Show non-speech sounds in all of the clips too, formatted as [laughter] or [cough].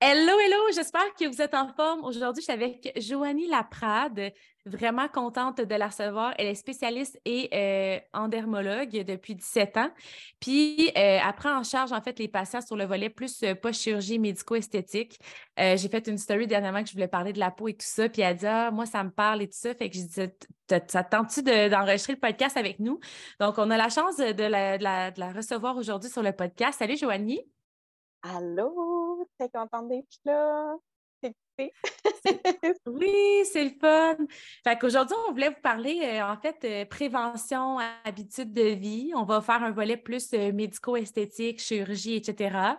Hello, hello, j'espère que vous êtes en forme. Aujourd'hui, je suis avec Joanie Laprade, vraiment contente de la recevoir. Elle est spécialiste et euh, endermologue depuis 17 ans. Puis, euh, elle prend en charge, en fait, les patients sur le volet plus euh, post-chirurgie médico-esthétique. J'ai fait une story dernièrement que je voulais parler de la peau et tout ça. Puis, elle dit, ah, moi, ça me parle et tout ça. Fait que je disais, ça te tente-tu de- d'enregistrer le podcast avec nous? Donc, on a la chance de la, de la- de la recevoir aujourd'hui sur le podcast. Salut, Joanie. Allô, très contente d'être là? [laughs] Oui, c'est le fun. Fait qu'aujourd'hui, on voulait vous parler, euh, en fait, euh, prévention, habitude de vie. On va faire un volet plus euh, médico-esthétique, chirurgie, etc.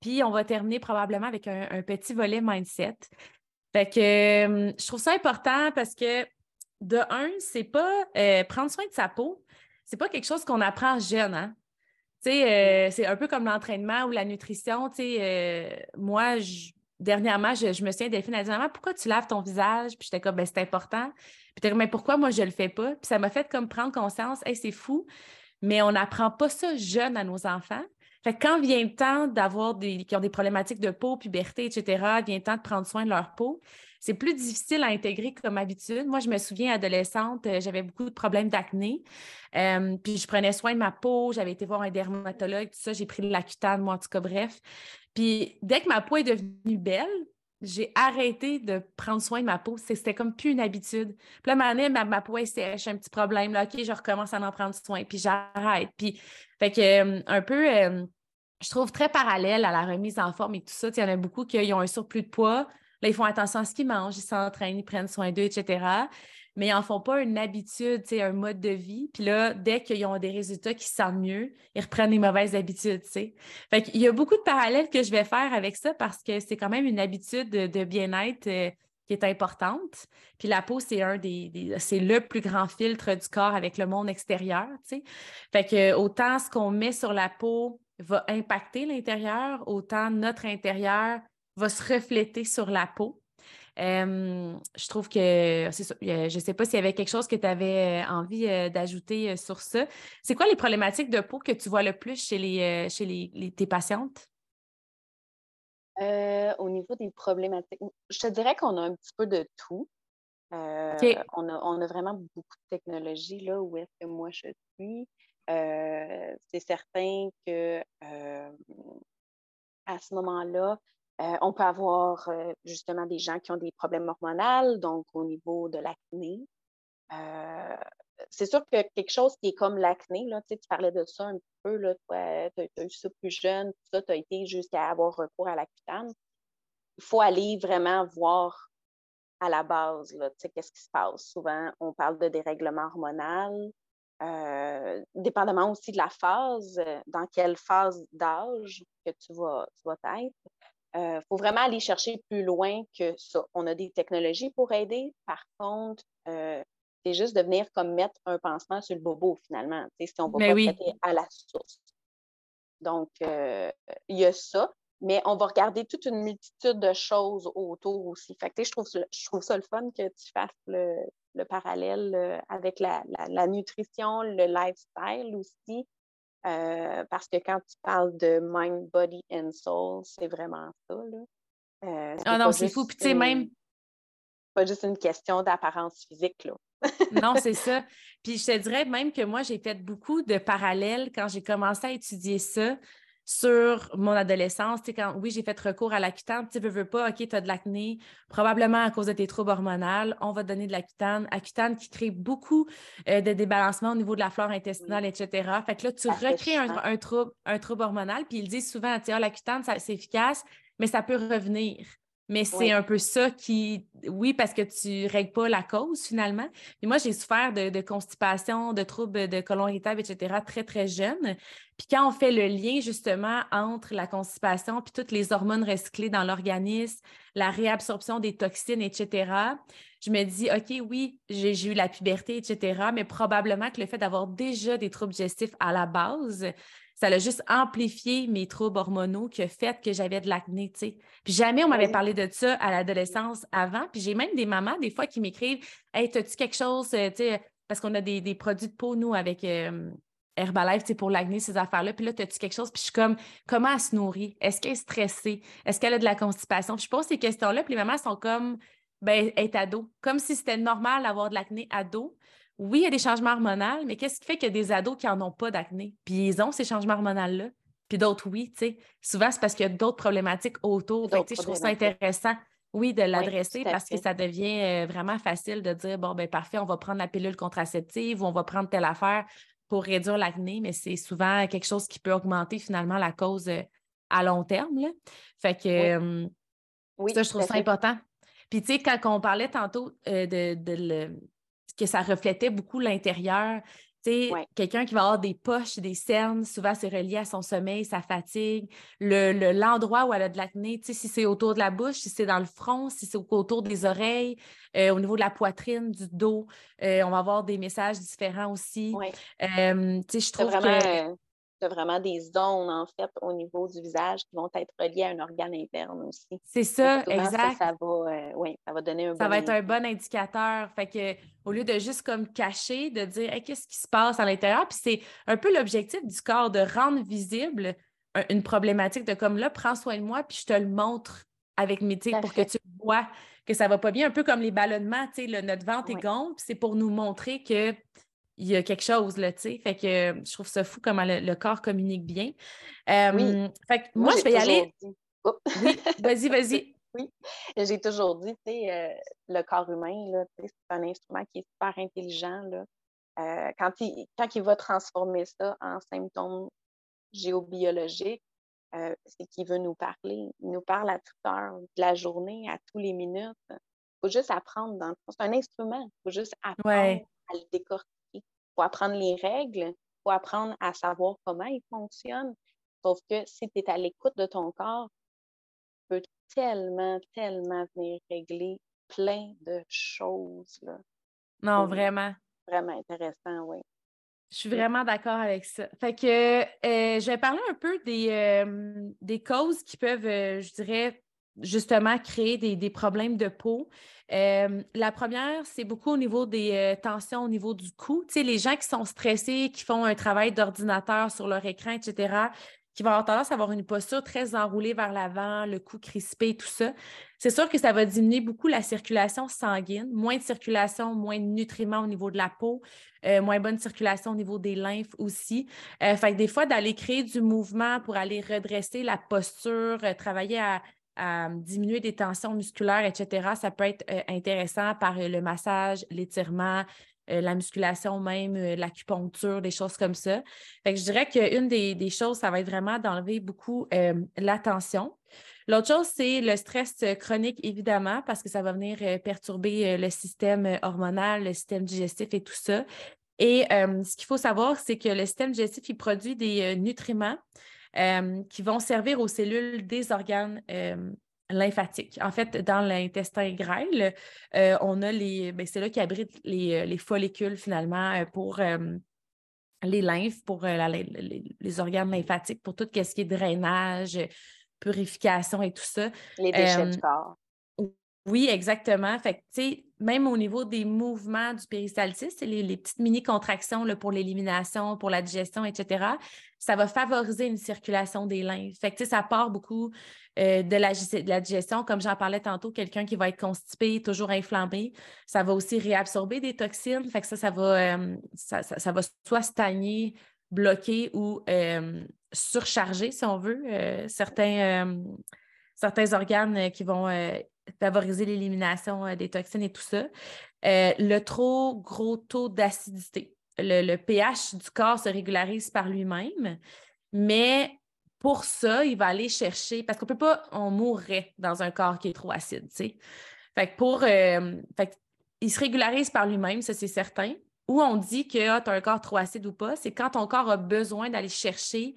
Puis, on va terminer probablement avec un, un petit volet mindset. Fait que euh, je trouve ça important parce que, de un, c'est pas prendre soin de sa peau, c'est pas quelque chose qu'on apprend jeune, hein? Euh, c'est un peu comme l'entraînement ou la nutrition. Tu euh, moi, je- dernièrement, je, me souviens, Delphine a dit Maman, pourquoi tu laves ton visage? Puis j'étais comme, ben, c'est important. Puis t'es comme, mais pourquoi moi, je le fais pas? Puis ça m'a fait comme prendre conscience, hey, c'est fou, mais on n'apprend pas ça jeune à nos enfants. Fait que quand vient le temps d'avoir des, qui ont des problématiques de peau, puberté, etc., vient le temps de prendre soin de leur peau, c'est plus difficile à intégrer comme habitude. Moi, je me souviens, adolescente, euh, j'avais beaucoup de problèmes d'acné. Euh, puis je prenais soin de ma peau, j'avais été voir un dermatologue, tout ça, j'ai pris de l'accutane, moi, en tout cas, bref. Puis dès que ma peau est devenue belle, j'ai arrêté de prendre soin de ma peau. C'était comme plus une habitude. Puis là, moment donné, ma, ma peau est sèche, un petit problème. Là, OK, je recommence à en prendre soin, puis j'arrête. Puis, fait que, euh, un peu, je trouve très parallèle à la remise en forme et tout ça. Il y en a beaucoup qui ont un surplus de poids. Là, ils font attention à ce qu'ils mangent, ils s'entraînent, ils prennent soin d'eux, etc. Mais ils n'en font pas une habitude, un mode de vie. Puis là, dès qu'ils ont des résultats qui se sentent mieux, ils reprennent les mauvaises habitudes, tu sais. Fait qu'il y a beaucoup de parallèles que je vais faire avec ça parce que c'est quand même une habitude de, bien-être euh, qui est importante. Puis la peau, c'est un des, c'est le plus grand filtre du corps avec le monde extérieur, tu sais. Fait que autant ce qu'on met sur la peau va impacter l'intérieur, autant notre intérieur va se refléter sur la peau. Euh, je trouve que ça. Je ne sais pas s'il y avait quelque chose que tu avais euh, envie euh, d'ajouter euh, sur ça. C'est quoi les problématiques de peau que tu vois le plus chez, les, chez les, les- tes patientes? Euh, au niveau des problématiques, je te dirais qu'on a un petit peu de tout. Euh, on a, on a vraiment beaucoup de technologie là où est-ce que moi je suis. Euh, c'est certain que euh, à ce moment-là, euh, on peut avoir euh, justement des gens qui ont des problèmes hormonaux, donc au niveau de l'acné. Euh, c'est sûr que quelque chose qui est comme l'acné, tu parlais de ça un peu, tu as, eu ça plus jeune, tu as été jusqu'à avoir recours à l'accutane. Il faut aller vraiment voir à la base, qu'est-ce qui se passe. Souvent, on parle de dérèglement hormonal, dépendamment aussi de la phase, dans quelle phase d'âge que tu vas, tu vas être. Il faut vraiment aller chercher plus loin que ça. On a des technologies pour aider. Par contre, euh, c'est juste de venir comme mettre un pansement sur le bobo finalement, si on va Mais pas oui. traiter à la source. Donc, euh, il y a ça, mais on va regarder toute une multitude de choses autour aussi. Fait que, je, trouve, ça- je trouve ça le fun que tu fasses le, le parallèle euh, avec la, la- la nutrition, le lifestyle aussi. Euh, parce que quand tu parles de mind, body and soul, c'est vraiment ça. Là. Euh, Ah non, c'est fou. Puis tu sais, même, pas juste une question d'apparence physique. Là. [laughs] non, c'est ça. Puis je te dirais même que moi, j'ai fait beaucoup de parallèles quand j'ai commencé à étudier ça sur mon adolescence. Tu sais, quand, oui, j'ai fait recours à l'accutane. Tu veux, veux pas, OK, tu as de l'acné, probablement à cause de tes troubles hormonaux, on va te donner de l'accutane. Accutane qui crée beaucoup euh, de débalancement au niveau de la flore intestinale, etc. Fait que là, tu recrées un, trouble, un trouble hormonal. Puis ils disent souvent, tu sais, ah, l'accutane, c'est efficace, mais ça peut revenir. Mais c'est un peu ça qui, oui, parce que tu ne règles pas la cause finalement. Et moi, j'ai souffert de, constipation, de troubles de colon irritable, etc., très, très jeune. Puis quand on fait le lien justement entre la constipation puis toutes les hormones recyclées dans l'organisme, la réabsorption des toxines, etc., je me dis, OK, oui, j'ai eu la puberté, etc., mais probablement que le fait d'avoir déjà des troubles digestifs à la base, ça a juste amplifié mes troubles hormonaux qui a fait que j'avais de l'acné, tu sais. Puis jamais on m'avait parlé de ça à l'adolescence avant. Puis j'ai même des mamans, des fois, qui m'écrivent Hey, as-tu quelque chose, euh, tu sais, parce qu'on a des, produits de peau, nous, avec euh, Herbalife, tu sais, pour l'acné, ces affaires-là. Puis là, as-tu quelque chose? Puis je suis comme, comment elle se nourrit? Est-ce qu'elle est stressée? Est-ce qu'elle a de la constipation? Puis je pose ces questions-là, puis les mamans sont comme, ben, elle est ado. Comme si c'était normal d'avoir de l'acné ado oui, il y a des changements hormonaux, mais qu'est-ce qui fait qu'il y a des ados qui n'en ont pas d'acné? Puis ils ont ces changements hormonaux-là, puis d'autres, oui, tu sais. Souvent, c'est parce qu'il y a d'autres problématiques autour. je trouve ça intéressant, oui, de l'adresser parce que ça devient euh, vraiment facile de dire, bon, ben parfait, on va prendre la pilule contraceptive ou on va prendre telle affaire pour réduire l'acné, mais c'est souvent quelque chose qui peut augmenter finalement la cause euh, à long terme. Là. Fait que oui. ça, je trouve ça important. Puis, tu sais, quand on parlait tantôt euh, de, de, que ça reflétait beaucoup l'intérieur. Quelqu'un qui va avoir des poches, des cernes, souvent c'est relié à son sommeil, sa fatigue, l'endroit le, où elle a de l'acné, si c'est autour de la bouche, si c'est dans le front, si c'est autour des oreilles, euh, au niveau de la poitrine, du dos, euh, on va avoir des messages différents aussi. Euh, je trouve que tu vraiment des zones, en fait, au niveau du visage qui vont être reliées à un organe interne aussi. C'est ça, exact. Ça, va, euh, ça va donner un Ça va être un bon indicateur. Fait que, au lieu de juste comme cacher, de dire qu'est-ce qui se passe à l'intérieur, puis c'est un peu l'objectif du corps de rendre visible une problématique de comme là, prends soin de moi, puis je te le montre avec mes pour que tu vois que ça va pas bien, un peu comme les ballonnements, tu sais, notre ventre est gonfle, c'est pour nous montrer que il y a quelque chose, là, tu sais. Fait que je trouve ça fou comment le, corps communique bien. oui. Fait que moi, je vais y aller. Oui, vas-y, [laughs] vas-y. oui, j'ai toujours dit, tu sais, euh, le corps humain, là, c'est un instrument qui est super intelligent, là. Euh, quand, il, quand il va transformer ça en symptômes géobiologiques, euh, c'est qu'il veut nous parler. Il nous parle à toute heure de la journée, à tous les minutes. Il faut juste apprendre. Dans... C'est un instrument. Il faut juste apprendre à le décortiquer faut apprendre les règles, il faut apprendre à savoir comment ils fonctionnent. Sauf que si tu es à l'écoute de ton corps, tu peux tellement, tellement venir régler plein de choses. Là. Non, vraiment. Vraiment intéressant, oui. Je suis vraiment d'accord avec ça. Fait que euh, je vais parler un peu des, euh, des causes qui peuvent, euh, je dirais, justement créer des, problèmes de peau. Euh, la première, c'est beaucoup au niveau des euh, tensions au niveau du cou. Tu les gens qui sont stressés, qui font un travail d'ordinateur sur leur écran, etc., qui vont avoir tendance à avoir une posture très enroulée vers l'avant, le cou crispé, tout ça. C'est sûr que ça va diminuer beaucoup la circulation sanguine, moins de circulation, moins de nutriments au niveau de la peau, euh, moins bonne circulation au niveau des lymphes aussi. fait des fois, d'aller créer du mouvement pour aller redresser la posture, travailler à à diminuer des tensions musculaires, etc., ça peut être euh, intéressant par euh, le massage, l'étirement, euh, la musculation même, l'acupuncture, des choses comme ça. Fait je dirais qu'une des, des, choses, ça va être vraiment d'enlever beaucoup la tension. L'autre chose, c'est le stress chronique, évidemment, parce que ça va venir perturber le système hormonal, le système digestif et tout ça. Et ce qu'il faut savoir, c'est que le système digestif, il produit des nutriments euh, qui vont servir aux cellules des organes euh, lymphatiques. En fait, dans l'intestin grêle, euh, on a les. Ben, c'est là qui abrite les, follicules finalement pour les lymphes, pour les, organes lymphatiques, pour tout ce qui est drainage, purification et tout ça. Les déchets du corps. Oui, exactement. Fait que, même au niveau des mouvements du péristaltisme, les, petites mini-contractions pour l'élimination, pour la digestion, etc., ça va favoriser une circulation des lymphes. Fait que, ça part beaucoup euh, de, la, digestion. Comme j'en parlais tantôt, quelqu'un qui va être constipé, toujours inflammé, ça va aussi réabsorber des toxines. Fait que ça, ça va, euh, soit stagner, bloquer ou euh, surcharger, si on veut, certains organes qui vont favoriser l'élimination des toxines et tout ça. le trop gros taux d'acidité le, pH du corps se régularise par lui-même, mais pour ça, il va aller chercher, parce qu'on peut pas, on mourrait dans un corps qui est trop acide, tu sais. Fait que pour, euh, fait il se régularise par lui-même, ça c'est certain. Ou on dit que ah, tu as un corps trop acide ou pas, c'est quand ton corps a besoin d'aller chercher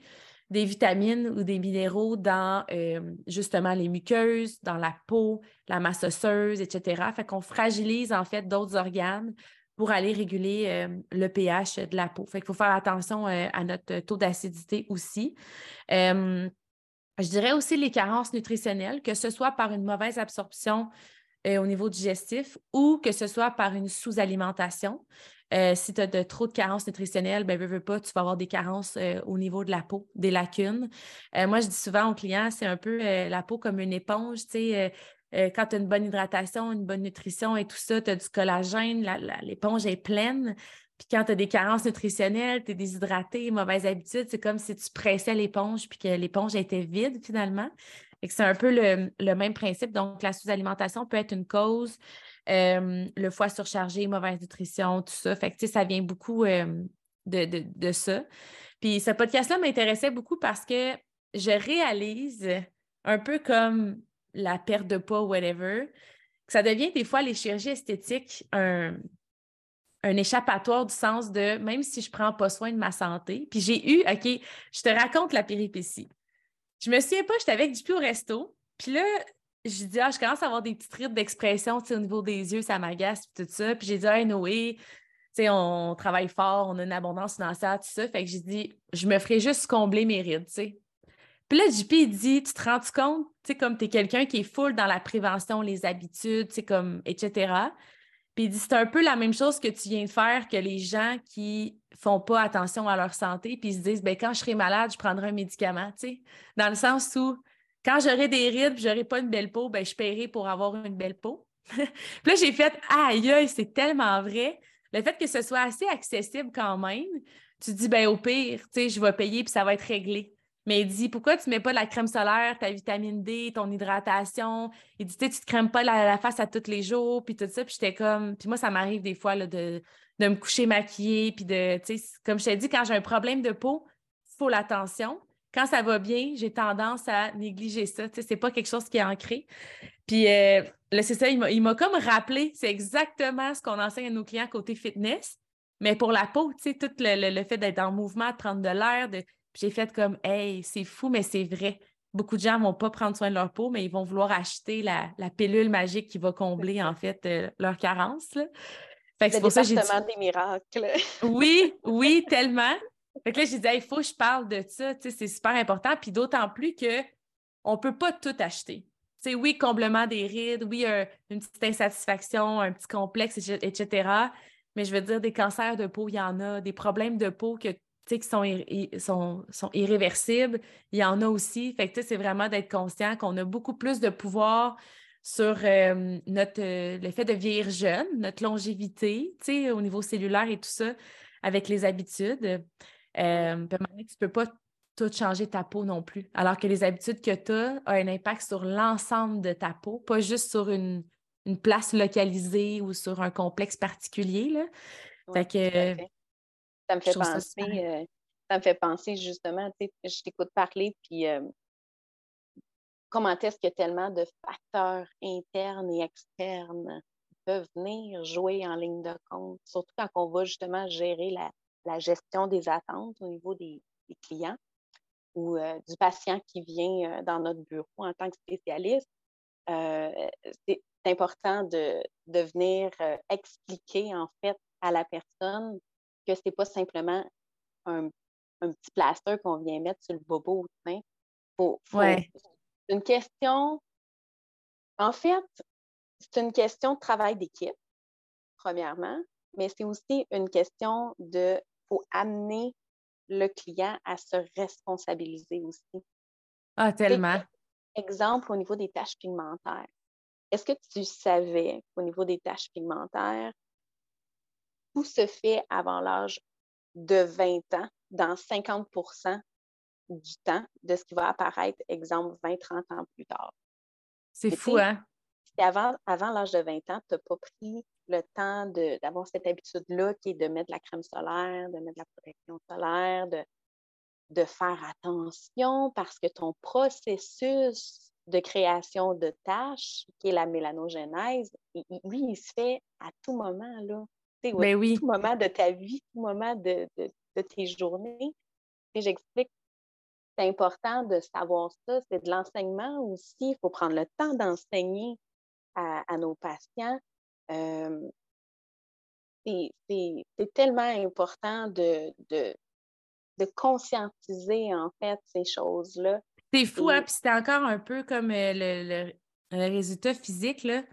des vitamines ou des minéraux dans euh, justement les muqueuses, dans la peau, la masse osseuse, etc. Fait qu'on fragilise en fait d'autres organes pour aller réguler euh, le pH de la peau. Fait qu'il faut faire attention euh, à notre taux d'acidité aussi. je dirais aussi les carences nutritionnelles, que ce soit par une mauvaise absorption au niveau digestif ou que ce soit par une sous-alimentation. Euh, si tu as trop de carences nutritionnelles, ben, veux, pas, tu vas avoir des carences euh, au niveau de la peau, des lacunes. Euh, moi, je dis souvent aux clients, c'est un peu la peau comme une éponge, tu sais. quand tu as une bonne hydratation, une bonne nutrition et tout ça, tu as du collagène, l'éponge est pleine. Puis quand tu as des carences nutritionnelles, tu es déshydraté, mauvaise habitude, c'est comme si tu pressais l'éponge puis que l'éponge était vide finalement. C'est un peu le, même principe. Donc, la sous-alimentation peut être une cause. Euh, le foie surchargé, mauvaise nutrition, tout ça. Fait que, ça vient beaucoup euh, de, ça. Puis ce podcast-là m'intéressait beaucoup parce que je réalise, un peu comme la perte de poids, whatever, que ça devient des fois les chirurgies esthétiques un, un échappatoire du sens de même si je ne prends pas soin de ma santé. Puis j'ai eu, OK, je te raconte la péripétie. Je me souviens pas, j'étais avec du au resto. Puis là, je dis, ah, je commence à avoir des petites rides d'expression au niveau des yeux, ça m'agace, tout ça. Puis j'ai dit, hey, Noé, on travaille fort, on a une abondance financière, tout ça. Fait que j'ai dit, je me ferai juste combler mes rides, tu sais. Puis là, JP, il dit, tu te rends compte, tu sais, comme tu es quelqu'un qui est full dans la prévention, les habitudes, tu sais, comme, etc. Puis il dit, c'est un peu la même chose que tu viens de faire que les gens qui font pas attention à leur santé, puis ils se disent, ben quand je serai malade, je prendrai un médicament, tu sais. Dans le sens où, quand j'aurai des rides et j'aurai pas une belle peau, ben, je paierai pour avoir une belle peau. [laughs] puis là, j'ai fait aïe, c'est tellement vrai. Le fait que ce soit assez accessible quand même, tu dis, ben, au pire, tu sais, je vais payer puis ça va être réglé. Mais il dit, pourquoi tu ne mets pas de la crème solaire, ta vitamine D, ton hydratation? Il dit, tu ne te crèmes pas la, face à tous les jours, puis tout ça. Puis j'étais comme, puis moi, ça m'arrive des fois là, de, de me coucher maquillée, puis de, tu sais, comme je t'ai dit, quand j'ai un problème de peau, il faut l'attention quand ça va bien, j'ai tendance à négliger ça. Ce n'est pas quelque chose qui est ancré. Puis euh, là, c'est ça, il m'a comme rappelé, c'est exactement ce qu'on enseigne à nos clients côté fitness, mais pour la peau, tu sais, tout le, fait d'être en mouvement, de prendre de l'air, de... j'ai fait comme, hey, c'est fou, mais c'est vrai. Beaucoup de gens ne vont pas prendre soin de leur peau, mais ils vont vouloir acheter la, pilule magique qui va combler, en fait, euh, leur carence. c'est pour ça que j'ai des miracles. oui, oui, tellement. Fait que là, j'ai dit, il faut que je parle de ça, c'est super important. Puis d'autant plus qu'on ne peut pas tout acheter. C'est oui, comblement des rides, oui, une petite insatisfaction, un petit complexe, etc. Mais je veux dire, des cancers de peau, il y en a, des problèmes de peau que, qui sont, sont, sont, irréversibles, il y en a aussi. Fait que c'est vraiment d'être conscient qu'on a beaucoup plus de pouvoir sur euh, notre, euh, le fait de vieillir jeune, notre longévité, au niveau cellulaire et tout ça, avec les habitudes. Euh, tu ne peux pas tout changer ta peau non plus. Alors que les habitudes que tu as ont un impact sur l'ensemble de ta peau, pas juste sur une, place localisée ou sur un complexe particulier. Là. que, ça me fait penser, euh, ça, me fait penser justement, je t'écoute parler, puis euh, comment est-ce qu'il y a tellement de facteurs internes et externes qui peuvent venir jouer en ligne de compte, surtout quand on va justement gérer la, la gestion des attentes au niveau des, clients ou euh, du patient qui vient euh, dans notre bureau en tant que spécialiste, euh, c'est important de, de venir expliquer en fait à la personne que ce n'est pas simplement un, petit plaster qu'on vient mettre sur le bobo. C'est une question, en fait, c'est une question de travail d'équipe, premièrement, mais c'est aussi une question de faut amener le client à se responsabiliser aussi. Ah, tellement. Exemple au niveau des tâches pigmentaires. Est-ce que tu savais qu'au niveau des tâches pigmentaires, tout se fait avant l'âge de 20 ans, dans 50% du temps de ce qui va apparaître, exemple, 20-30 ans plus tard? C'est fou, hein? avant, avant l'âge de 20 ans, tu n'as pas pris le temps d'avoir cette habitude-là qui est de mettre de la crème solaire, de mettre de la protection solaire, de, de faire attention parce que ton processus de création de tâches, qui est la mélanogénèse, lui, il se fait à tout moment, là. Ben oui. tout moment de ta vie, tout moment de, tes journées. Et j'explique c'est important de savoir ça, c'est de l'enseignement aussi. Il faut prendre le temps d'enseigner à, nos patients. Euh, c'est tellement important de, de, conscientiser, en fait, ces choses-là. C'est fou, hein? Puis c'était encore un peu comme euh, le, le, résultat physique, là.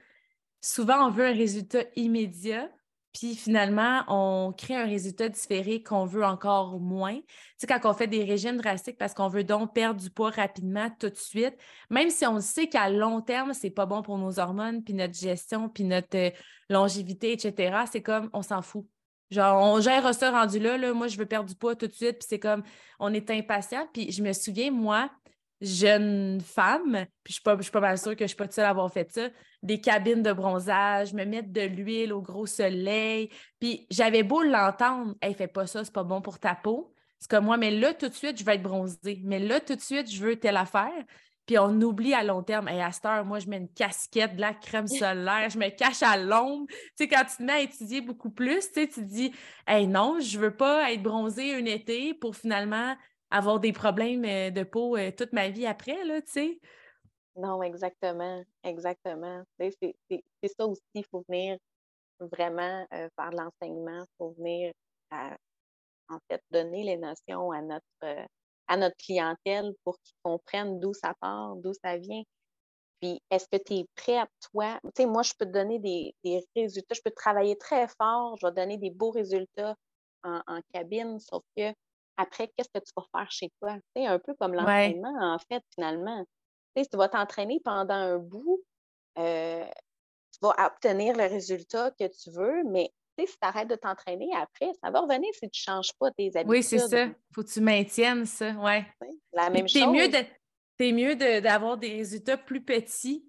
Souvent, on veut un résultat immédiat, puis finalement, on crée un résultat différé qu'on veut encore moins. Tu sais, quand on fait des régimes drastiques parce qu'on veut donc perdre du poids rapidement tout de suite, même si on sait qu'à long terme, c'est pas bon pour nos hormones, puis notre gestion, puis notre euh, longévité, etc., c'est comme on s'en fout. Genre, on gère ça rendu là, là, moi, je veux perdre du poids tout de suite, puis c'est comme, on est impatient. Puis je me souviens, moi, jeune femme, puis je suis pas, suis pas mal sûre que je suis pas seule à avoir fait ça, des cabines de bronzage, me mettre de l'huile au gros soleil. Puis j'avais beau l'entendre, elle fait pas ça, c'est pas bon pour ta peau. C'est comme moi, mais là, tout de suite, je vais être bronzée. Mais là, tout de suite, je veux telle affaire. Puis on oublie à long terme. Et à cette heure, moi, je mets une casquette, de la crème [laughs] solaire, je me cache à l'ombre. Tu sais, quand tu te mets à étudier beaucoup plus, tu sais, tu te dis, hey, non, je veux pas être bronzée un été pour finalement avoir des problèmes euh, de peau euh, toute ma vie après, là, tu sais? Non, exactement, exactement. C'est ça aussi, il faut venir vraiment euh, faire l'enseignement, il faut venir, en fait, donner les notions à notre, à notre clientèle pour qu'ils comprennent d'où ça part, d'où ça vient. Puis, est-ce que tu es prêt à toi? Tu sais, moi, je peux te donner des, résultats, je peux travailler très fort, je vais donner des beaux résultats en cabine, sauf que après, qu'est-ce que tu vas faire chez toi? C'est un peu comme l'entraînement, en fait, finalement. si tu vas t'entraîner pendant un bout, euh, tu vas obtenir le résultat que tu veux, mais si tu arrêtes de t'entraîner après, ça va revenir si tu ne changes pas tes habitudes. Oui, c'est ça. Il faut que tu maintiennes ça. Ouais. La même chose. C'est mieux d'avoir des résultats plus petits,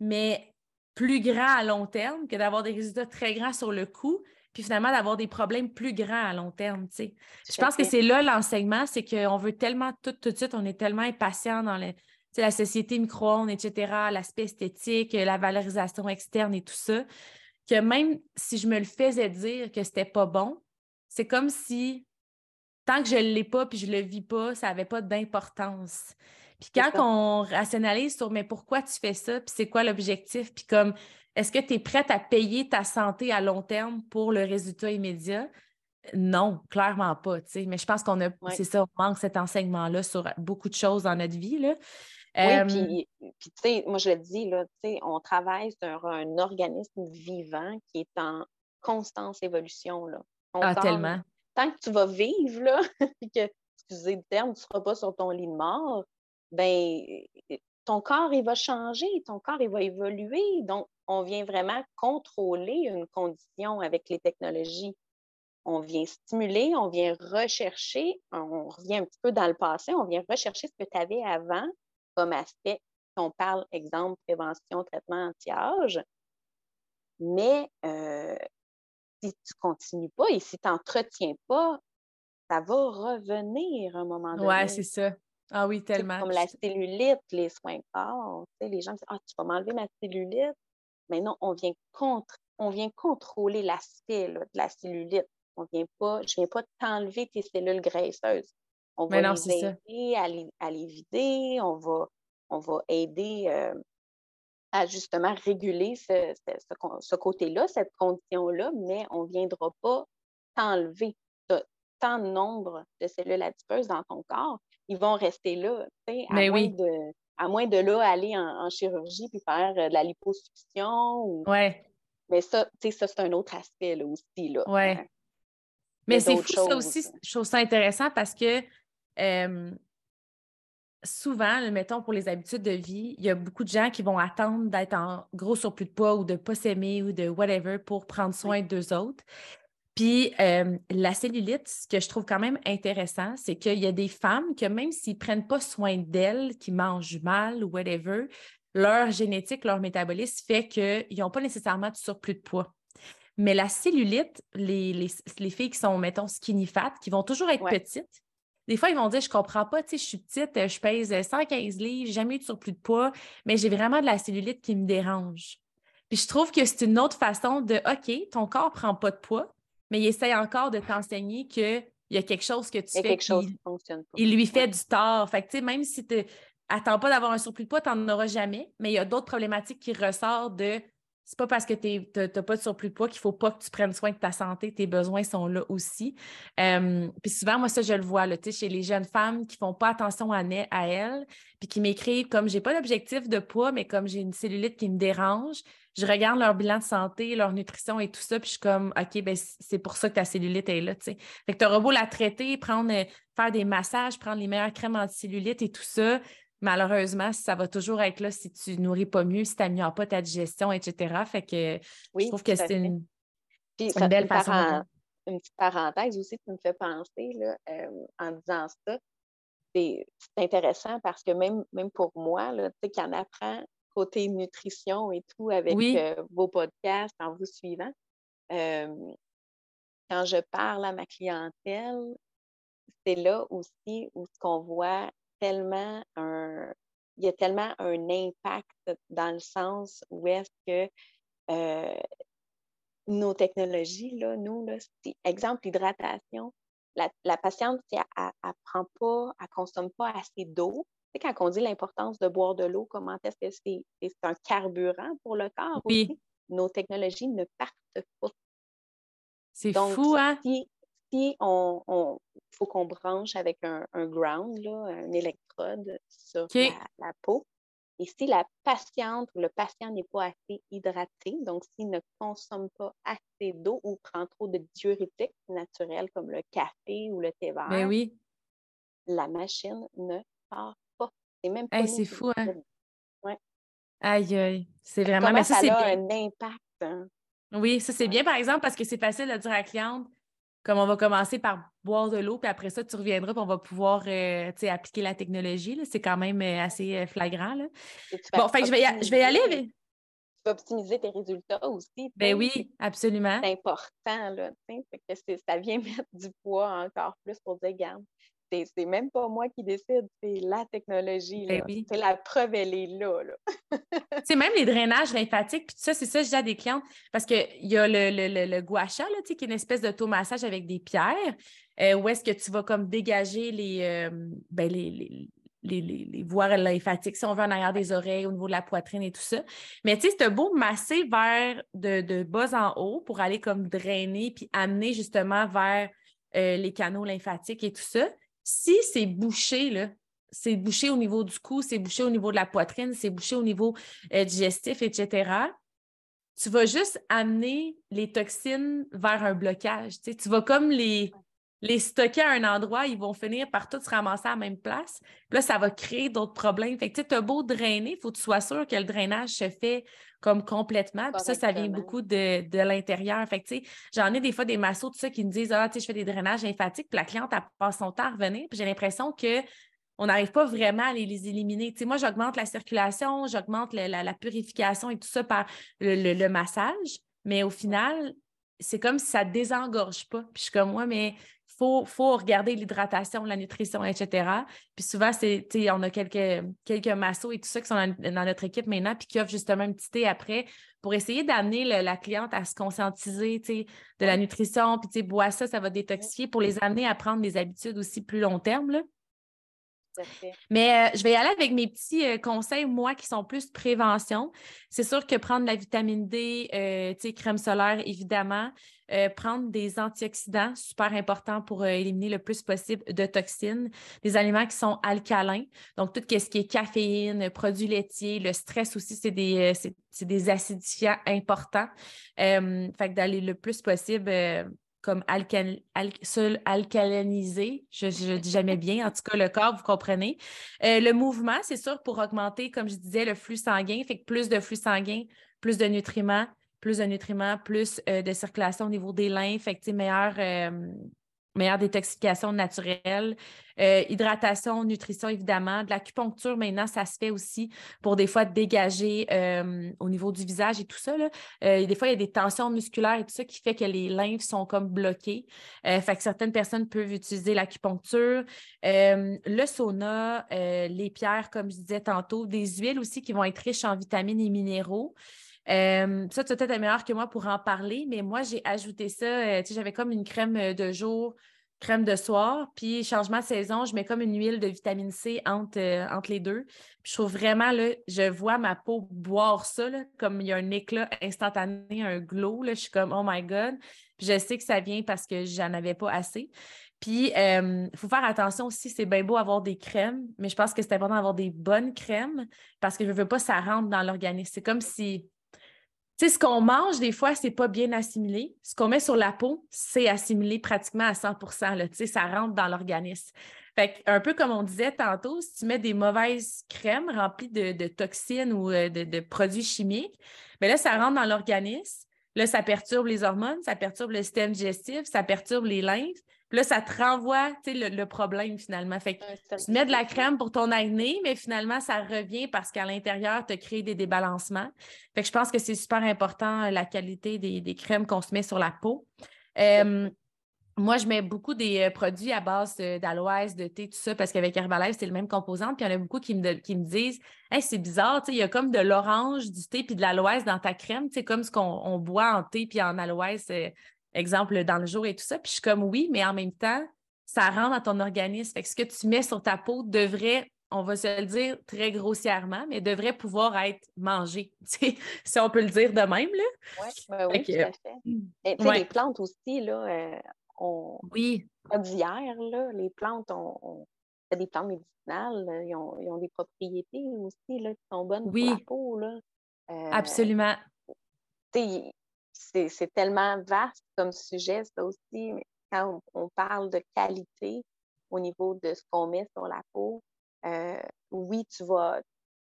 mais plus grands à long terme que d'avoir des résultats très grands sur le coup, puis finalement d'avoir des problèmes plus grands à long terme. Je pense que c'est là l'enseignement, c'est qu'on veut tellement tout, tout de suite, on est tellement impatient dans la société micro-ondes, etc., l'aspect esthétique, la valorisation externe et tout ça, que même si je me le faisais dire que c'était pas bon, c'est comme si tant que je ne l'ai pas puis je le vis pas, ça n'avait pas d'importance. Puis quand on rationalise sur mais pourquoi tu fais ça, puis c'est quoi l'objectif, puis comme est-ce que tu es prête à payer ta santé à long terme pour le résultat immédiat? Non, clairement pas. Mais je pense qu'on a, c'est ça, on manque cet enseignement-là sur beaucoup de choses dans notre vie. Là. Oui, puis, tu sais, moi je le dis, là, on travaille sur un organisme vivant qui est en constante évolution. Là. ah, tellement. Tant que tu vas vivre, là, puis [laughs] que, excusez le terme, tu ne seras pas sur ton lit de mort, ben ton corps, il va changer, ton corps, il va évoluer. Donc, on vient vraiment contrôler une condition avec les technologies. On vient stimuler, on vient rechercher, on revient un petit peu dans le passé, on vient rechercher ce que tu avais avant comme aspect. On parle, exemple, prévention, traitement anti-âge. Mais euh, si tu ne continues pas et si tu n'entretiens pas, ça va revenir à un moment donné. Oui, c'est ça. Ah oui, tellement. Comme la cellulite, les soins corps. Les gens disent Ah, tu vas m'enlever ma cellulite. Mais non, on vient, contre, on vient contrôler l'aspect de la cellulite. On vient pas, je ne viens pas t'enlever tes cellules graisseuses. On va les aider à les, vider, on va, on va aider euh, à justement réguler ce, ce, côté-là, cette condition-là, mais on ne viendra pas t'enlever tant de nombre de cellules adipeuses dans ton corps. Ils vont rester là, à mais moins de à moins de là aller en, chirurgie puis faire euh, de la liposuction. Ou... Ouais. Mais ça, ça, c'est un autre aspect là, aussi. Là. Ouais. Mais c'est fou, ça aussi, je trouve ça intéressant parce que souvent, mettons, pour les habitudes de vie, il y a beaucoup de gens qui vont attendre d'être en gros surplus de poids ou de ne pas s'aimer ou de whatever pour prendre soin d'eux autres. Puis euh, la cellulite, ce que je trouve quand même intéressant, c'est qu'il y a des femmes que même s'ils ne prennent pas soin d'elles, qui mangent mal ou whatever, leur génétique, leur métabolisme fait qu'ils n'ont pas nécessairement de surplus de poids. Mais la cellulite, les, filles qui sont, mettons, skinny fat, qui vont toujours être petites, des fois, ils vont dire Je comprends pas, tu sais, je suis petite, je pèse 115 livres, j'ai jamais eu de surplus de poids, mais j'ai vraiment de la cellulite qui me dérange. Puis je trouve que c'est une autre façon de OK, ton corps prend pas de poids, mais il essaye encore de t'enseigner qu'il y a quelque chose que tu fais. Quelque chose qui fonctionne pas. Il lui fait du tort. Fait que, tu sais, même si tu n'attends pas d'avoir un surplus de poids, tu n'en auras jamais, mais il y a d'autres problématiques qui ressortent de c'est pas parce que tu n'as pas de surplus de poids qu'il ne faut pas que tu prennes soin de ta santé. Tes besoins sont là aussi. puis souvent, moi, ça, je le vois là, chez les jeunes femmes qui ne font pas attention à, à elles, puis qui m'écrivent comme j'ai pas d'objectif de poids, mais comme j'ai une cellulite qui me dérange, je regarde leur bilan de santé, leur nutrition et tout ça, puis je suis comme OK, ben c'est pour ça que ta cellulite est là. Fait que tu auras beau la traiter, prendre, euh, faire des massages, prendre les meilleures crèmes anti-cellulite et tout ça malheureusement, ça va toujours être là si tu nourris pas mieux, si tu n'améliores pas ta digestion, etc. Fait que je trouve que c'est une, belle façon. une petite parenthèse aussi, tu me fais penser là, euh, en disant ça. C'est intéressant parce que même, même pour moi, tu sais, qui en apprend côté nutrition et tout avec euh, vos podcasts en vous suivant, euh, quand je parle à ma clientèle, c'est là aussi où ce qu'on voit tellement un, il y a tellement un impact dans le sens où est-ce que euh, nos technologies, là, nous, là, exemple, l'hydratation, la, patiente, si elle ne prend pas, elle ne consomme pas assez d'eau, c'est quand on dit l'importance de boire de l'eau, comment est-ce que c'est, un carburant pour le corps oui. Nos technologies ne partent pas. C'est fou, hein? si on, faut qu'on branche avec un, ground, là, un électrode sur la, peau. Et si la patiente ou le patient n'est pas assez hydraté, donc s'il ne consomme pas assez d'eau ou prend trop de diurétiques naturels comme le café ou le thé vert, ben oui. la machine ne part pas. C'est même pas C'est fou, hein? Ouais. Aïe, aïe. C'est vraiment. mais ça, a un impact. Hein? Oui, ça c'est bien par exemple parce que c'est facile de dire à la cliente comme on va commencer par boire de l'eau, puis après ça, tu reviendras, puis on va pouvoir euh, appliquer la technologie. C'est quand même euh, assez euh, flagrant. Là. Bon, fait je vais, y, je vais y aller. Tu peux optimiser tes résultats aussi. Ben oui, absolument. C'est important, là, que ça vient [laughs] mettre du poids encore plus pour dire, garde, c'est même pas moi qui décide, c'est la technologie. Ben c'est la preuve, elle est là. [laughs] C'est même les drainages lymphatiques, puis ça, c'est ça, je dis à des clientes, parce qu'il y a le, le, le, gua sha, là, qui est une espèce d'automassage avec des pierres, euh, où est-ce que tu vas comme dégager les, euh, ben, les, les les, les, voies lymphatiques, si on veut, en arrière des oreilles, au niveau de la poitrine et tout ça. Mais tu sais, c'est beau masser vers de, de, bas en haut pour aller comme drainer puis amener justement vers euh, les canaux lymphatiques et tout ça. Si c'est bouché, là, c'est bouché au niveau du cou, c'est bouché au niveau de la poitrine, c'est bouché au niveau euh, digestif, etc., tu vas juste amener les toxines vers un blocage. Tu, tu vas comme les, les stocker à un endroit, ils vont finir par tout se ramasser à la même place. Puis là, ça va créer d'autres problèmes. Fait que tu as beau drainer, il faut que tu sois sûr que le drainage se fait comme complètement. Puis ça, ça vient beaucoup de, de l'intérieur. Fait que j'en ai des fois des massos, tout ça, qui me disent Ah, tu sais, je fais des drainages lymphatiques, puis la cliente, elle passe son temps à revenir. Puis j'ai l'impression que on n'arrive pas vraiment à les, les éliminer. Tu sais, moi, j'augmente la circulation, j'augmente la, purification et tout ça par le, le massage, mais au final, c'est comme si ça ne désengorge pas. Puis je suis comme, moi, mais faut, faut regarder l'hydratation, la nutrition, etc. Puis souvent, c'est, on a quelques, quelques massos et tout ça qui sont dans, notre équipe maintenant, puis qui offrent justement un petit thé après pour essayer d'amener la cliente à se conscientiser de la nutrition, puis bois ça, ça va détoxifier pour les amener à prendre des habitudes aussi plus long terme. Là. Mais euh, je vais y aller avec mes petits euh, conseils, moi, qui sont plus prévention. C'est sûr que prendre la vitamine D, euh, crème solaire, évidemment. Prendre des antioxydants, super important pour éliminer le plus possible de toxines. Des aliments qui sont alcalins, donc tout ce qui est caféine, produits laitiers, le stress aussi, c'est des, des acidifiants importants. fait d'aller le plus possible comme alcal seul alcalinisé. Je ne dis jamais bien, en tout cas, le corps, vous comprenez. Euh, le mouvement, c'est sûr, pour augmenter, comme je disais, le flux sanguin, fait que plus de flux sanguin, plus de nutriments, plus de nutriments, plus euh, de circulation au niveau des lymphes, fait que meilleur, euh, meilleure détoxification naturelle. Euh, hydratation, nutrition, évidemment. De l'acupuncture, maintenant, ça se fait aussi pour des fois dégager au niveau du visage et tout ça. Des fois, il y a des tensions musculaires et tout ça qui fait que les lymphes sont comme bloquées. fait que certaines personnes peuvent utiliser l'acupuncture. le sauna, les pierres, comme je disais tantôt, des huiles aussi qui vont être riches en vitamines et minéraux. Ça, tu es peut-être meilleur que moi pour en parler, mais moi, j'ai ajouté ça. j'avais comme une crème de jour crème de soir. Puis, changement de saison, je mets comme une huile de vitamine C entre, euh, entre les deux. Puis, je trouve vraiment, là, je vois ma peau boire ça, comme il y a un éclat instantané, un glow. Là, je suis comme, oh my God. Puis, je sais que ça vient parce que j'en avais pas assez. Puis, il euh, faut faire attention aussi, c'est bien beau avoir des crèmes, mais je pense que c'est important d'avoir des bonnes crèmes parce que je ne veux pas ça rentre dans l'organisme. C'est comme si tu sais, ce qu'on mange, des fois, c'est pas bien assimilé. Ce qu'on met sur la peau, c'est assimilé pratiquement à 100 là, ça rentre dans l'organisme. Un peu comme on disait tantôt, si tu mets des mauvaises crèmes remplies de, toxines ou euh, de, produits chimiques, bien là, ça rentre dans l'organisme. Là, ça perturbe les hormones, ça perturbe le système digestif, ça perturbe les lymphes. Puis là, ça te renvoie le, le problème finalement. Fait que tu mets de la crème pour ton acné, mais finalement, ça revient parce qu'à l'intérieur, tu as créé des débalancements. Fait que je pense que c'est super important la qualité des, crèmes qu'on se met sur la peau. moi, je mets beaucoup des euh, produits à base d'aloès, de thé, tout ça, parce qu'avec Herbalife, c'est le même composant. Puis il y en a beaucoup qui me, qui me disent hey, c'est bizarre, il y a comme de l'orange, du thé puis de l'aloès dans ta crème, c'est comme ce qu'on boit en thé puis en aloès euh, exemple, dans le jour et tout ça. Puis je suis comme oui, mais en même temps, ça rentre dans ton organisme. Fait que ce que tu mets sur ta peau devrait, on va se le dire très grossièrement, mais devrait pouvoir être mangé, [laughs] si on peut le dire de même. Là. Ouais, ben oui, tout à fait. Et, Les plantes aussi, là, euh, on... oui. pas d'hier, là, les plantes, on, des plantes médicinales, ils ont, ils ont, des propriétés aussi là, qui sont bonnes pour la peau. Là. Euh, Absolument c'est tellement vaste comme sujet, ça aussi. Mais quand on, parle de qualité au niveau de ce qu'on met sur la peau, euh, oui, tu vas,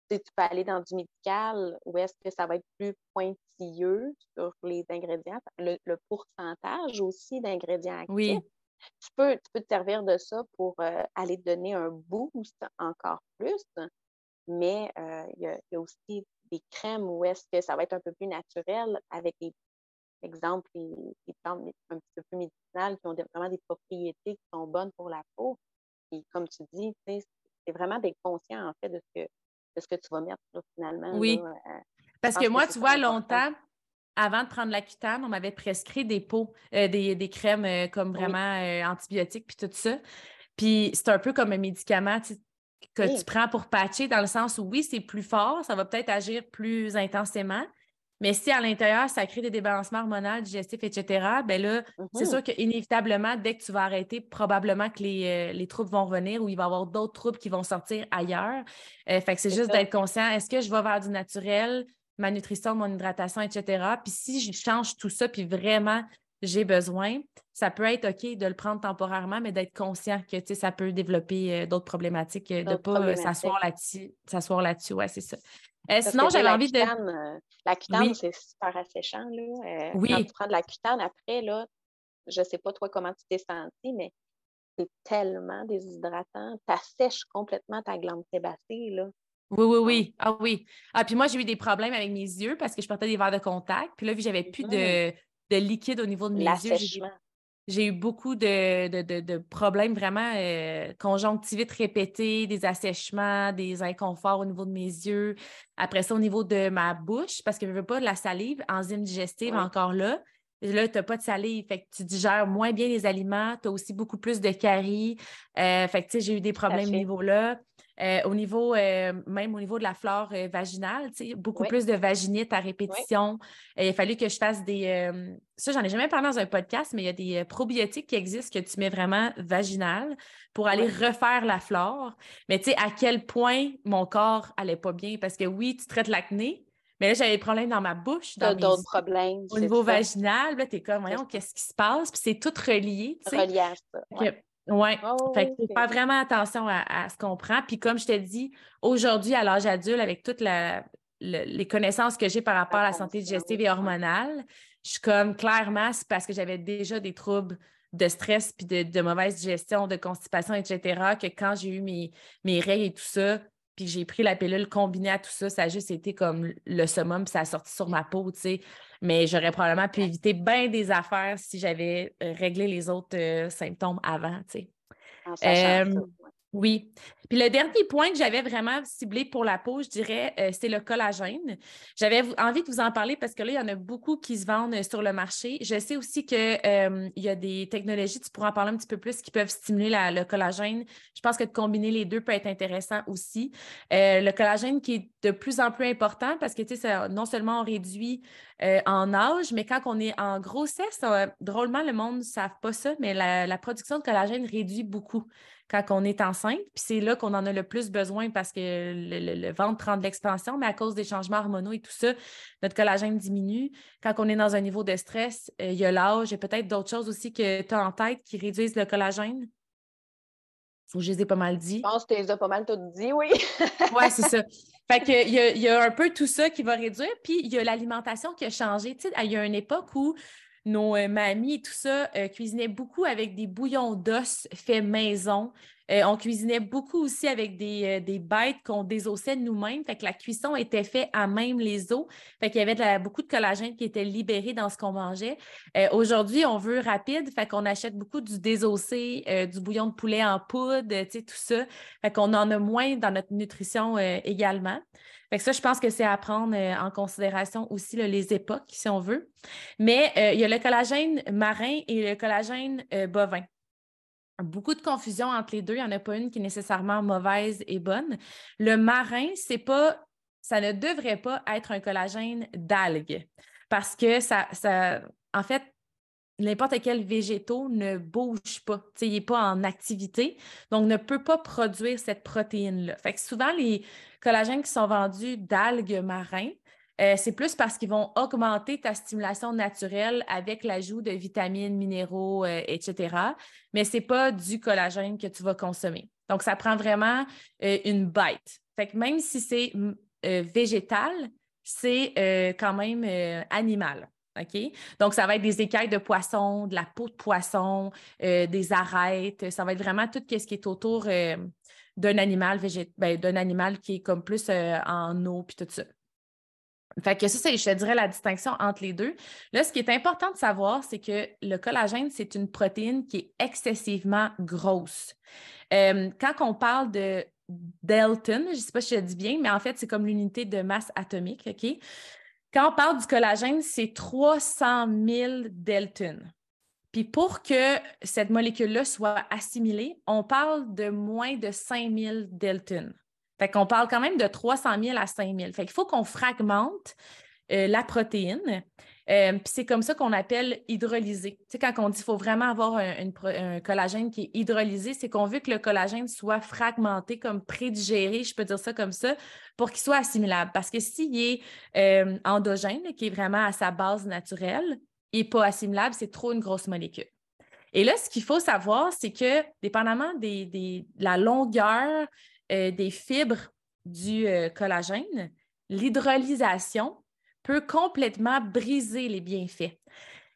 tu peux aller dans du médical ou est-ce que ça va être plus pointilleux sur les ingrédients, le, pourcentage aussi d'ingrédients actifs. Oui. Tu peux, tu peux te servir de ça pour euh, aller te donner un boost encore plus, mais euh, il y, a aussi des crèmes où est-ce que ça va être un peu plus naturel avec des exemple, les, plantes un petit peu plus médicinales qui ont vraiment des propriétés qui sont bonnes pour la peau. Et comme tu dis, c'est vraiment d'être conscient, en fait, de ce que, de ce que tu vas mettre, finalement. Oui. Euh, Parce que moi, tu vois, longtemps, avant de prendre la cutane, on m'avait prescrit des pots, euh, des, crèmes euh, comme vraiment antibiotiques, puis tout ça. Puis c'est un peu comme un médicament que tu prends pour patcher, dans le sens où oui, c'est plus fort, ça va peut-être agir plus intensément, mais si à l'intérieur, ça crée des débalancements hormonaux, digestifs, etc., ben là, c'est mm-hmm. sûr qu'inévitablement, dès que tu vas arrêter, probablement que les, euh, troubles vont revenir ou il va y avoir d'autres troubles qui vont sortir ailleurs. Euh, fait que c'est juste d'être conscient, est-ce que je vais vers du naturel, ma nutrition, mon hydratation, etc. Puis si je change tout ça, puis vraiment j'ai besoin, ça peut être OK de le prendre temporairement, mais d'être conscient que ça peut développer euh, d'autres problématiques, de ne pas s'asseoir là-dessus. S'asseoir là-dessus, ouais, c'est ça. Euh, sinon, j'avais envie de. Euh, la cutane, c'est super asséchant. Là. Euh, oui. Quand tu prends de la cutane après, là, je ne sais pas toi comment tu t'es senti, mais c'est tellement déshydratant. Tu assèches complètement ta glande sébacée. Là. Oui, oui, oui. Ah oui. Ah, puis moi, j'ai eu des problèmes avec mes yeux parce que je portais des verres de contact. Puis là, vu que j'avais plus de, mm-hmm. de, liquide au niveau de mes yeux, j'ai eu beaucoup de, problèmes vraiment euh, conjonctivites répétés, des assèchements, des inconforts au niveau de mes yeux. Après ça, au niveau de ma bouche, parce que je ne veux pas de la salive, enzyme digestive encore là. Là, tu n'as pas de salive, fait que tu digères moins bien les aliments, tu as aussi beaucoup plus de caries. Euh, fait que j'ai eu des problèmes au niveau-là. Euh, au niveau, euh, même au niveau de la flore euh, vaginale, beaucoup plus de vaginite à répétition. il a fallu que je fasse des. ça, j'en ai jamais parlé dans un podcast, mais il y a des probiotiques qui existent que tu mets vraiment vaginal pour aller refaire la flore. Mais tu sais, à quel point mon corps allait pas bien? Parce que oui, tu traites l'acné, mais là, j'avais des problèmes dans ma bouche. Dans d'autres problèmes. Au niveau vaginal, tu es comme, voyons, qu'est-ce qui se passe? Puis c'est tout relié. Relié à ça. Ouais. fait faut faire vraiment attention à, ce qu'on prend. Puis comme je t'ai dit, aujourd'hui, à l'âge adulte, avec toutes les connaissances que j'ai par rapport à la santé digestive et hormonale, je suis comme clairement, c'est parce que j'avais déjà des troubles de stress, puis de, mauvaise digestion, de constipation, etc., que quand j'ai eu mes, mes règles et tout ça, puis j'ai pris la pilule combinée à tout ça, ça a juste été comme le summum, puis ça a sorti sur ma peau, tu sais. Mais j'aurais probablement pu éviter bien des affaires si j'avais réglé les autres euh, symptômes avant, tu sais. Oui. Puis le dernier point que j'avais vraiment ciblé pour la peau, je dirais, euh, c'est le collagène. J'avais envie de vous en parler parce que là, il y en a beaucoup qui se vendent euh, sur le marché. Je sais aussi qu'il euh, y a des technologies, tu pourras en parler un petit peu plus, qui peuvent stimuler le collagène. Je pense que de combiner les deux peut être intéressant aussi. le collagène qui est de plus en plus important parce que, tu sais, non seulement on réduit en âge, mais quand on est en grossesse, drôlement, le monde ne savent pas ça, mais la, la production de collagène réduit beaucoup quand on est enceinte. Puis c'est là qu'on en a le plus besoin parce que le, ventre prend de l'expansion, mais à cause des changements hormonaux et tout ça, notre collagène diminue. Quand on est dans un niveau de stress, euh, il y a l'âge et peut-être d'autres choses aussi que tu as en tête qui réduisent le collagène. Ou je les ai pas mal dit. Je pense que tu les as pas mal tout dit, oui. [laughs] oui, c'est ça. Fait que il y, a, il y, a, un peu tout ça qui va réduire. Puis il y a l'alimentation qui a changé. Tu sais, il y a une époque où nos euh, mamies et tout ça euh, cuisinaient beaucoup avec des bouillons d'os faits maison. Euh, on cuisinait beaucoup aussi avec des, bêtes qu'on désossait nous-mêmes. Fait que la cuisson était faite à même les os. Fait qu'il y avait beaucoup de collagène qui était libéré dans ce qu'on mangeait. Aujourd'hui, on veut rapide. Fait qu'on achète beaucoup du désossé, du bouillon de poulet en poudre, tout ça. Fait qu'on en a moins dans notre nutrition également ça, je pense que c'est à prendre euh, en considération aussi les époques, si on veut. Mais euh, il y a le collagène marin et le collagène euh, bovin. Beaucoup de confusion entre les deux. Il n'y en a pas une qui est nécessairement mauvaise et bonne. Le marin, c'est pas, ça ne devrait pas être un collagène d'algues parce que ça, ça en fait, n'importe quel végétaux ne bouge pas, il n'est pas en activité, donc ne peut pas produire cette protéine-là. Fait que souvent, les collagènes qui sont vendus d'algues marins, euh, c'est plus parce qu'ils vont augmenter ta stimulation naturelle avec l'ajout de vitamines, minéraux, euh, etc. Mais ce n'est pas du collagène que tu vas consommer. Donc, ça prend vraiment euh, une bête. Fait même si c'est végétal, c'est quand même animal. Donc, ça va être des écailles de poisson, de la peau de poisson, des arêtes. Ça va être vraiment tout ce qui est autour d'un animal ben, d'un animal qui est comme plus en eau puis tout ça. Fait que ça, je te dirais, la distinction entre les deux. Là, ce qui est important de savoir, c'est que le collagène, c'est une protéine qui est excessivement grosse. quand on parle de Dalton, je ne sais pas si je le dis bien, mais en fait, c'est comme l'unité de masse atomique? Quand on parle du collagène, c'est 300 000 Dalton. Puis pour que cette molécule-là soit assimilée, on parle de moins de 5 000 Dalton. Fait qu'on parle quand même de 300 000 à 5 000. Fait qu'il faut qu'on fragmente euh, la protéine. Euh, c'est comme ça qu'on appelle hydrolysé. Tu sais, quand on dit qu'il faut vraiment avoir un, collagène qui est hydrolysé, c'est qu'on veut que le collagène soit fragmenté, comme prédigéré, je peux dire ça comme ça, pour qu'il soit assimilable. Parce que s'il est euh, endogène, qui est vraiment à sa base naturelle, et pas assimilable, c'est trop une grosse molécule. Et là, ce qu'il faut savoir, c'est que dépendamment de la longueur euh, des fibres du collagène, l'hydrolysation peut complètement briser les bienfaits.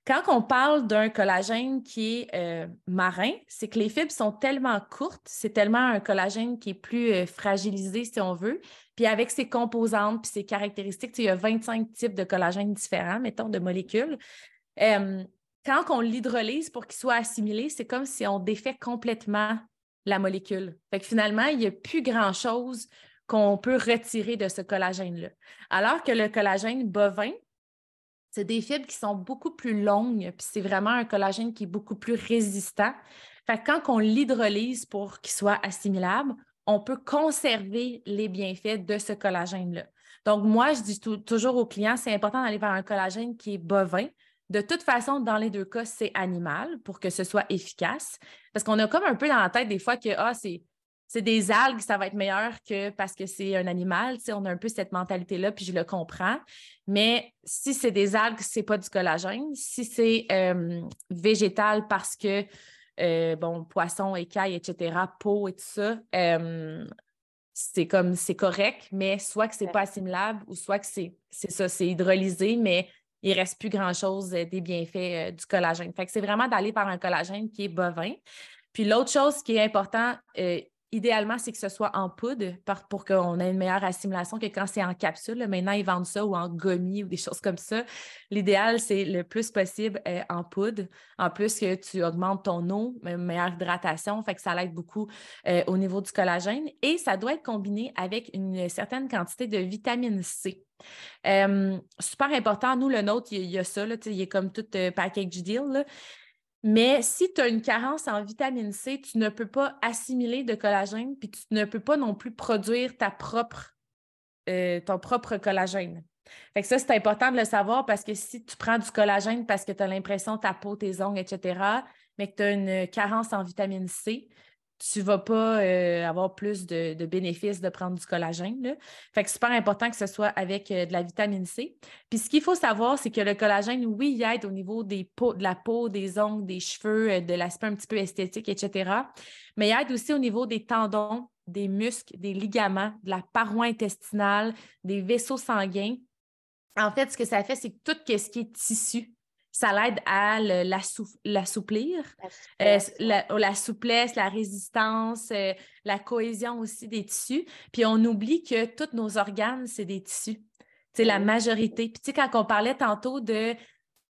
Quand on parle d'un collagène qui est euh, marin, c'est que les fibres sont tellement courtes, c'est tellement un collagène qui est plus euh, fragilisé, si on veut. Puis avec ses composantes, puis ses caractéristiques, il y a 25 types de collagène différents, mettons, de molécules. Euh, quand on l'hydrolyse pour qu'il soit assimilé, c'est comme si on défait complètement la molécule. Fait que finalement, il n'y a plus grand-chose qu'on peut retirer de ce collagène-là. Alors que le collagène bovin, c'est des fibres qui sont beaucoup plus longues, puis c'est vraiment un collagène qui est beaucoup plus résistant. Fait quand on l'hydrolyse pour qu'il soit assimilable, on peut conserver les bienfaits de ce collagène-là. Donc, moi, je dis toujours aux clients, c'est important d'aller vers un collagène qui est bovin. De toute façon, dans les deux cas, c'est animal pour que ce soit efficace. Parce qu'on a comme un peu dans la tête des fois que ah, c'est c'est des algues, ça va être meilleur que parce que c'est un animal. on a un peu cette mentalité-là, puis je le comprends. Mais si c'est des algues, c'est pas du collagène. Si c'est euh, végétal parce que, euh, bon, poisson, écailles, etc., peau et tout ça, euh, c'est comme, c'est correct, mais soit que c'est pas assimilable ou soit que c'est ça, c'est hydrolysé, mais il ne reste plus grand-chose des bienfaits du collagène. C'est vraiment d'aller par un collagène qui est bovin. Puis l'autre chose qui est important, idéalement, c'est que ce soit en poudre pour qu'on ait une meilleure assimilation que quand c'est en capsule. Maintenant, ils vendent ça ou en gommis ou des choses comme ça. L'idéal, c'est le plus possible euh, en poudre. En plus que tu augmentes ton eau, une meilleure hydratation, ça l'aide beaucoup euh, au niveau du collagène. Et ça doit être combiné avec une certaine quantité de vitamine C. Euh, super important, nous, le nôtre, il y, a ça, là, il est comme tout package deal. Mais si tu as une carence en vitamine C, tu ne peux pas assimiler de collagène, puis tu ne peux pas non plus produire ta propre, euh, ton propre collagène. Fait que ça, c'est important de le savoir parce que si tu prends du collagène parce que tu as l'impression ta peau, tes ongles, etc., mais que tu as une carence en vitamine C, tu ne vas pas euh, avoir plus de, bénéfices de prendre du collagène. Là. Fait que c'est super important que ce soit avec euh, de la vitamine C. Puis ce qu'il faut savoir, c'est que le collagène, oui, il aide au niveau des peaux, de la peau, des ongles, des cheveux, euh, de l'aspect un petit peu esthétique, etc. Mais il aide aussi au niveau des tendons, des muscles, des ligaments, de la paroi intestinale, des vaisseaux sanguins. En fait, ce que ça fait, c'est que tout ce qui est tissu ça l'aide à l'assouplir, la, la, euh, la, souplesse, la résistance, euh, la cohésion aussi des tissus. Puis on oublie que tous nos organes, c'est des tissus. C'est la majorité. Puis tu sais, quand on parlait tantôt de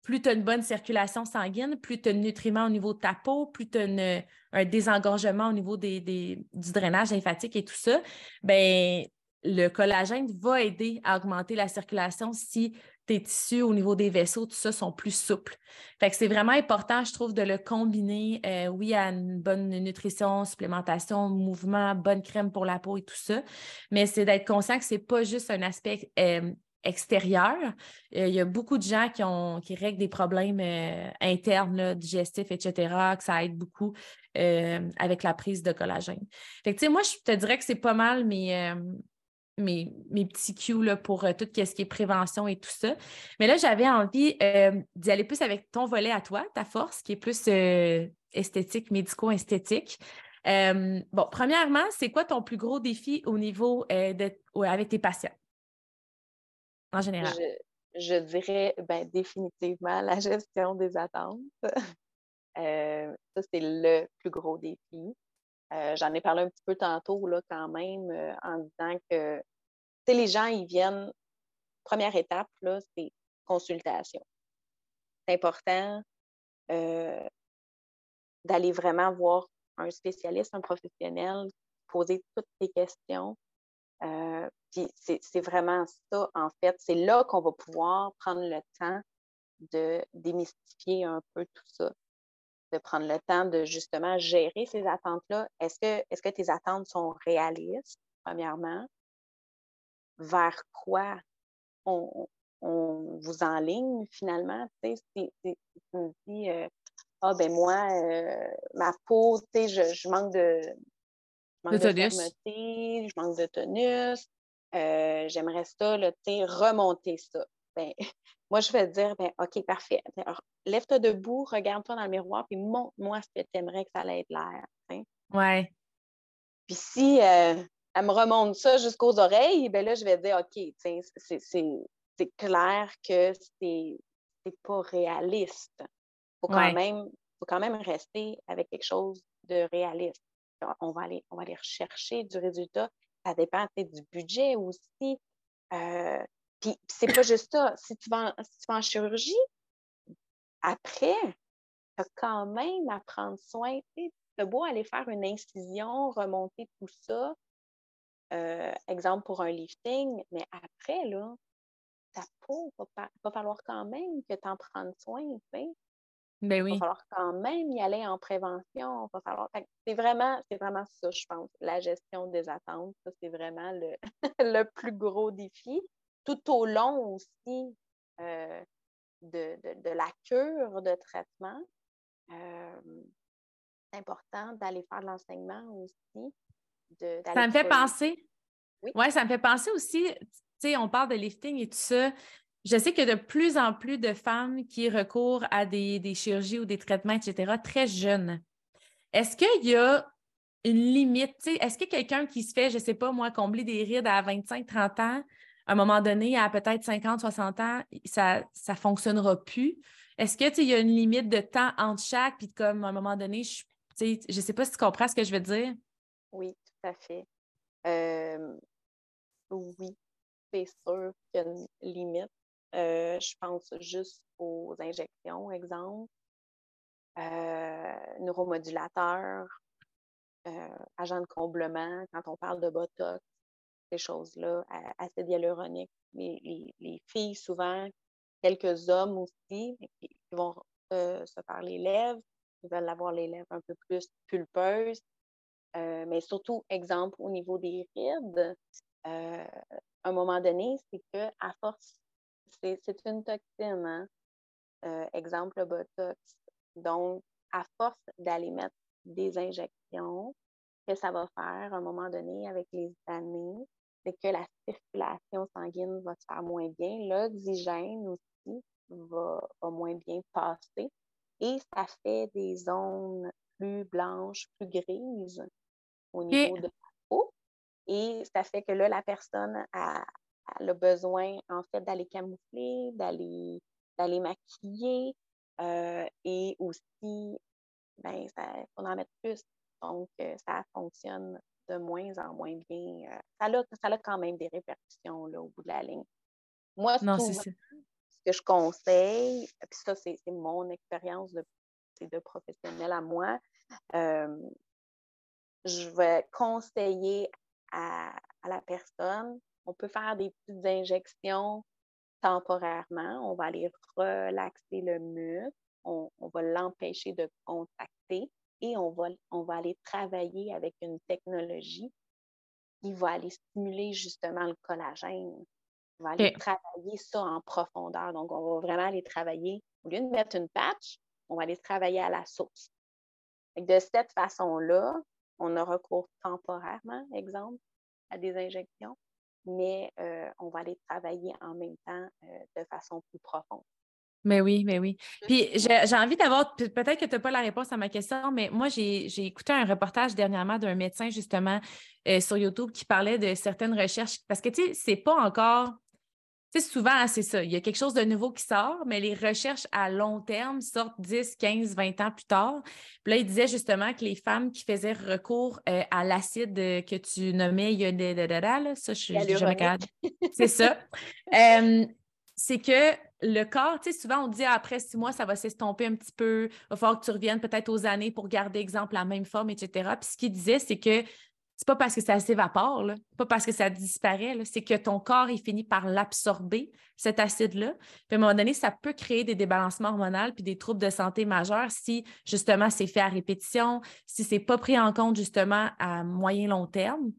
plus tu as une bonne circulation sanguine, plus tu as de nutriments au niveau de ta peau, plus tu as un désengorgement au niveau des, du drainage lymphatique et tout ça, ben le collagène va aider à augmenter la circulation si tes tissus au niveau des vaisseaux, tout ça, sont plus souples. C'est vraiment important, je trouve, de le combiner, euh, oui, à une bonne nutrition, supplémentation, mouvement, bonne crème pour la peau et tout ça. Mais c'est d'être conscient que ce n'est pas juste un aspect euh, extérieur. Euh, il y a beaucoup de gens qui, ont, qui règlent des problèmes internes, digestifs, etc., que ça aide beaucoup avec la prise de collagène. Moi, je te dirais que c'est pas mal mais mes, petits cues là, pour euh, tout ce qui est prévention et tout ça. Mais là, j'avais envie euh, d'y aller plus avec ton volet à toi, ta force, qui est plus euh, esthétique, médico-esthétique. bon, premièrement, c'est quoi ton plus gros défi au niveau de, avec tes patients? En général? Je, dirais ben, définitivement la gestion des attentes. [laughs] ça, c'est le plus gros défi. J'en ai parlé un petit peu tantôt, là, quand même, en disant que les gens, ils viennent, première étape, c'est consultation. C'est important euh, d'aller vraiment voir un spécialiste, un professionnel, poser toutes tes questions. Euh, puis c'est vraiment ça, en fait. C'est là qu'on va pouvoir prendre le temps de démystifier un peu tout ça, de prendre le temps de justement gérer ces attentes-là. Est-ce que, est -ce que tes attentes sont réalistes, premièrement? vers quoi on, vous enligne finalement? Si, si, tu me dis, euh, ah ben moi, euh, ma peau, je, je manque de, je manque de, fermeté, je manque de tonus, euh, j'aimerais ça, là, remonter ça. Ben, moi, je vais te dire, ben, OK, parfait. lève-toi debout, regarde-toi dans le miroir, puis montre-moi ce que tu aimerais que ça allait être l'air. Ouais. Puis si elle me remonte ça jusqu'aux oreilles, ben là, je vais dire, OK, c'est clair que c'est pas réaliste. Il faut, quand même, faut quand même rester avec quelque chose de réaliste. On va aller, on va aller rechercher du résultat. Ça dépend du budget aussi. Euh, puis c'est pas juste ça. Si tu, vas en, si tu vas en chirurgie, après, tu as quand même à prendre soin. Tu as beau aller faire une incision, remonter tout ça, euh, exemple pour un lifting, mais après, là, ta peau, il va, falloir quand même que tu en prennes soin, tu ben Il va falloir quand même y aller en prévention. Va falloir... C'est vraiment, vraiment ça, je pense. La gestion des attentes, ça, c'est vraiment le, [laughs] le plus gros défi. Tout au long aussi euh, de, de, la cure de traitement, euh, c'est important d'aller faire de l'enseignement aussi ça me fait penser. Oui. Ouais, ça me fait penser aussi, tu sais, on parle de lifting et tout ça. Je sais que de plus en plus de femmes qui recourent à des, chirurgies ou des traitements, etc., très jeunes. Est-ce qu'il y a une limite? Est-ce que quelqu'un qui se fait, je ne sais pas moi, combler des rides à 25-30 ans à un moment donné, à peut-être 50, 60 ans, ça ne fonctionnera plus. Est-ce que il y a une limite de temps entre chaque, puis comme à un moment donné, je ne sais pas si tu comprends ce que je veux dire? Oui, tout à fait. Oui, c'est sûr qu'il y a une limite. Euh, je pense juste aux injections, exemple. Euh, neuromodulateurs, euh, agents de comblement, quand on parle de Botox, choses-là, acide hyaluronique. Les, les, filles, souvent, quelques hommes aussi, qui, vont se faire les lèvres, qui veulent avoir les lèvres un peu plus pulpeuses. mais surtout, exemple, au niveau des rides, à un moment donné, c'est qu'à force c'est une toxine, hein? Euh, exemple, Botox. Donc, à force d'aller mettre des injections, que ça va faire à un moment donné avec les années, c'est que la circulation sanguine va se faire moins bien, l'oxygène aussi va, moins bien passer et ça fait des zones plus blanches, plus grises au niveau de la peau. Et ça fait que là, la personne a, le besoin, en fait, d'aller camoufler, d'aller, d'aller maquiller euh, et aussi, ben, ça, faut en mettre plus. Donc, euh, ça fonctionne de moins en moins bien. Euh, ça, a, ça a quand même des répercussions là, au bout de la ligne. Moi, non, ce que je conseille, puis ça, c'est, mon expérience de, de professionnel à moi, je vais conseiller à, à la personne on peut faire des petites injections temporairement. On va aller relaxer le muscle, on, va l'empêcher de contracter et on va, on va aller travailler avec une technologie qui va aller stimuler justement le collagène. On va aller travailler ça en profondeur. Donc, on va vraiment aller travailler, au lieu de mettre une patch, on va aller travailler à la source. de cette façon-là, on a recours temporairement, exemple, à des injections, mais euh, on va aller travailler en même temps euh, de façon plus profonde. Mais oui, mais oui. Puis j'ai envie d'avoir, peut-être que tu n'as pas la réponse à ma question, mais moi, j'ai écouté un reportage dernièrement d'un médecin, justement, euh, sur YouTube qui parlait de certaines recherches. Parce que, tu sais, c'est pas encore tu sais, souvent, hein, c'est ça. Il y a quelque chose de nouveau qui sort, mais les recherches à long terme sortent 10, 15, 20 ans plus tard. Puis là, il disait justement que les femmes qui faisaient recours euh, à l'acide que tu nommais, il y a des. Ça, je suis jamais C'est ça. [laughs] c'est que le corps, tu sais, souvent on dit après six mois, ça va s'estomper un petit peu, il va falloir que tu reviennes peut-être aux années pour garder, exemple, la même forme, etc. Puis ce qu'il disait, c'est que c'est pas parce que ça s'évapore, pas parce que ça disparaît, c'est que ton corps il finit par l'absorber, cet acide-là. Puis à un moment donné, ça peut créer des débalancements hormonaux puis des troubles de santé majeurs si justement c'est fait à répétition, si c'est pas pris en compte justement à moyen long terme.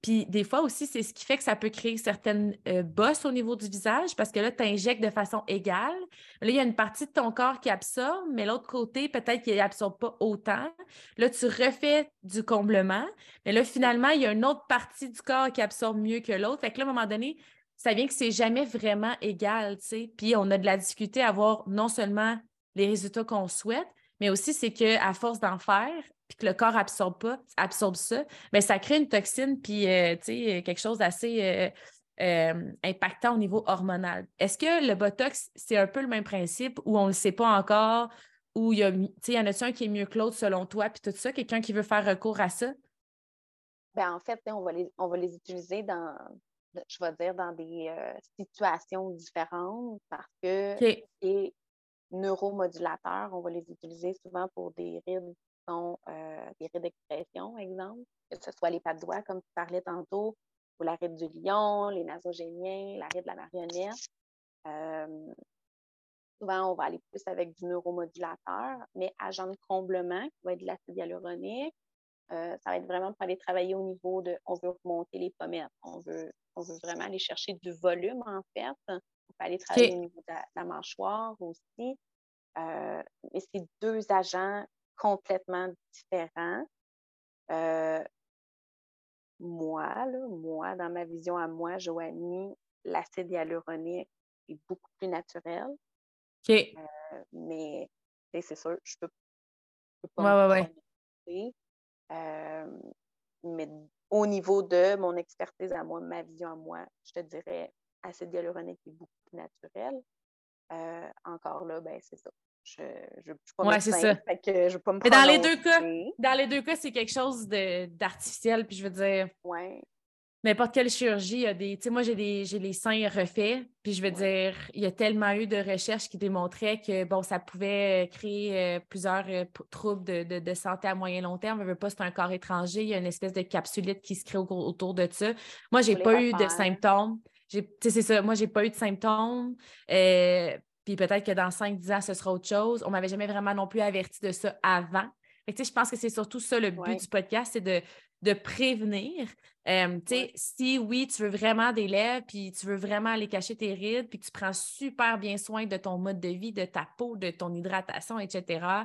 Puis des fois aussi, c'est ce qui fait que ça peut créer certaines euh, bosses au niveau du visage parce que là, tu injectes de façon égale. Là, il y a une partie de ton corps qui absorbe, mais l'autre côté, peut-être qu'il n'absorbe pas autant. Là, tu refais du comblement, mais là, finalement, il y a une autre partie du corps qui absorbe mieux que l'autre. Fait que là, à un moment donné, ça vient que c'est jamais vraiment égal, tu sais. Puis on a de la difficulté à avoir non seulement les résultats qu'on souhaite, mais aussi c'est qu'à force d'en faire, puis que le corps absorbe pas, absorbe ça, mais ça crée une toxine, puis euh, sais, quelque chose d'assez euh, euh, impactant au niveau hormonal. Est-ce que le Botox, c'est un peu le même principe ou on ne le sait pas encore, ou il y, y en a-t-il un qui est mieux que l'autre selon toi, puis tout ça, quelqu'un qui veut faire recours à ça? Bien, en fait, on va, les, on va les utiliser dans, je vais dire, dans des euh, situations différentes parce que les neuromodulateurs, on va les utiliser souvent pour des rides qui sont euh, des rides d'expression, exemple, que ce soit les pas de doigts, comme tu parlais tantôt, ou la ride du lion, les nasogéniens, la ride de la marionnette. Euh, souvent, on va aller plus avec du neuromodulateur, mais agent de comblement, qui va être de l'acide hyaluronique, ça va être vraiment pour aller travailler au niveau de, on veut remonter les pommettes, on veut on veut vraiment aller chercher du volume, en fait. On peut aller travailler au niveau de la, mâchoire aussi. Euh, mais c'est deux agents complètement différents. Euh, moi, moi, dans ma vision à moi, Joanie, l'acide hyaluronique est beaucoup plus naturel. OK. Euh, mais c'est sûr, je peux, peux pas ouais, ouais, ouais. Mais au niveau de mon expertise à moi, ma vision à moi, je te dirais acide hyaluronique est beaucoup plus naturel. Euh, encore là, ben c'est ça. Je ne pas ouais, c'est ça. que je peux me Mais dans les deux cas, dans les deux cas, c'est quelque chose d'artificiel. Puis je veux dire, ouais n'importe quelle chirurgie, il y a des. Tu sais, moi, j'ai des j'ai les seins refaits, puis je veux dire, il y a tellement eu de recherches qui démontraient que bon, ça pouvait euh, créer euh, plusieurs euh, troubles de, santé à moyen long terme. Je veux pas, c'est un corps étranger, il y a une espèce de capsulite qui se crée autour de ça. Moi, j'ai pas eu de symptômes. Tu sais, c'est ça. Moi, j'ai pas eu de symptômes. puis peut-être que dans 5-10 ans, ce sera autre chose. On m'avait jamais vraiment non plus averti de ça avant. Fait je pense que c'est surtout ça le but du podcast, c'est de, de prévenir. Euh, si oui, tu veux vraiment des lèvres, puis tu veux vraiment aller cacher tes rides, puis tu prends super bien soin de ton mode de vie, de ta peau, de ton hydratation, etc.,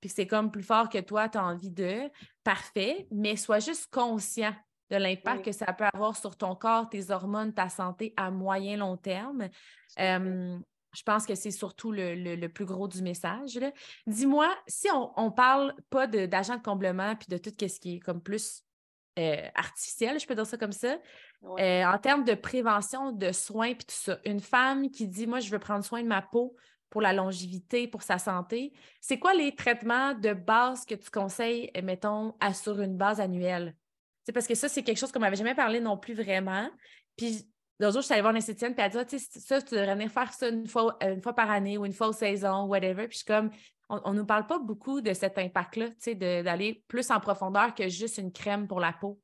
puis c'est comme plus fort que toi, tu as envie de, parfait, mais sois juste conscient de l'impact que ça peut avoir sur ton corps, tes hormones, ta santé à moyen long terme. Euh, je pense que c'est surtout le, plus gros du message. Dis-moi, si on ne parle pas d'agent de, comblement puis de tout ce qui est comme plus euh, artificielle, je peux dire ça comme ça. Euh, en termes de prévention, de soins, puis tout ça, une femme qui dit, moi, je veux prendre soin de ma peau pour la longévité, pour sa santé, c'est quoi les traitements de base que tu conseilles, euh, mettons, à, sur une base annuelle? C'est parce que ça, c'est quelque chose qu'on m'avait jamais parlé non plus vraiment. Puis L'autre jour, je suis allée voir une esthéticienne, puis elle a dit, ah, ça, tu devrais venir faire ça une fois, une fois par année ou une fois aux saison, whatever. Puis je suis comme, on ne nous parle pas beaucoup de cet impact-là, d'aller plus en profondeur que juste une crème pour la peau.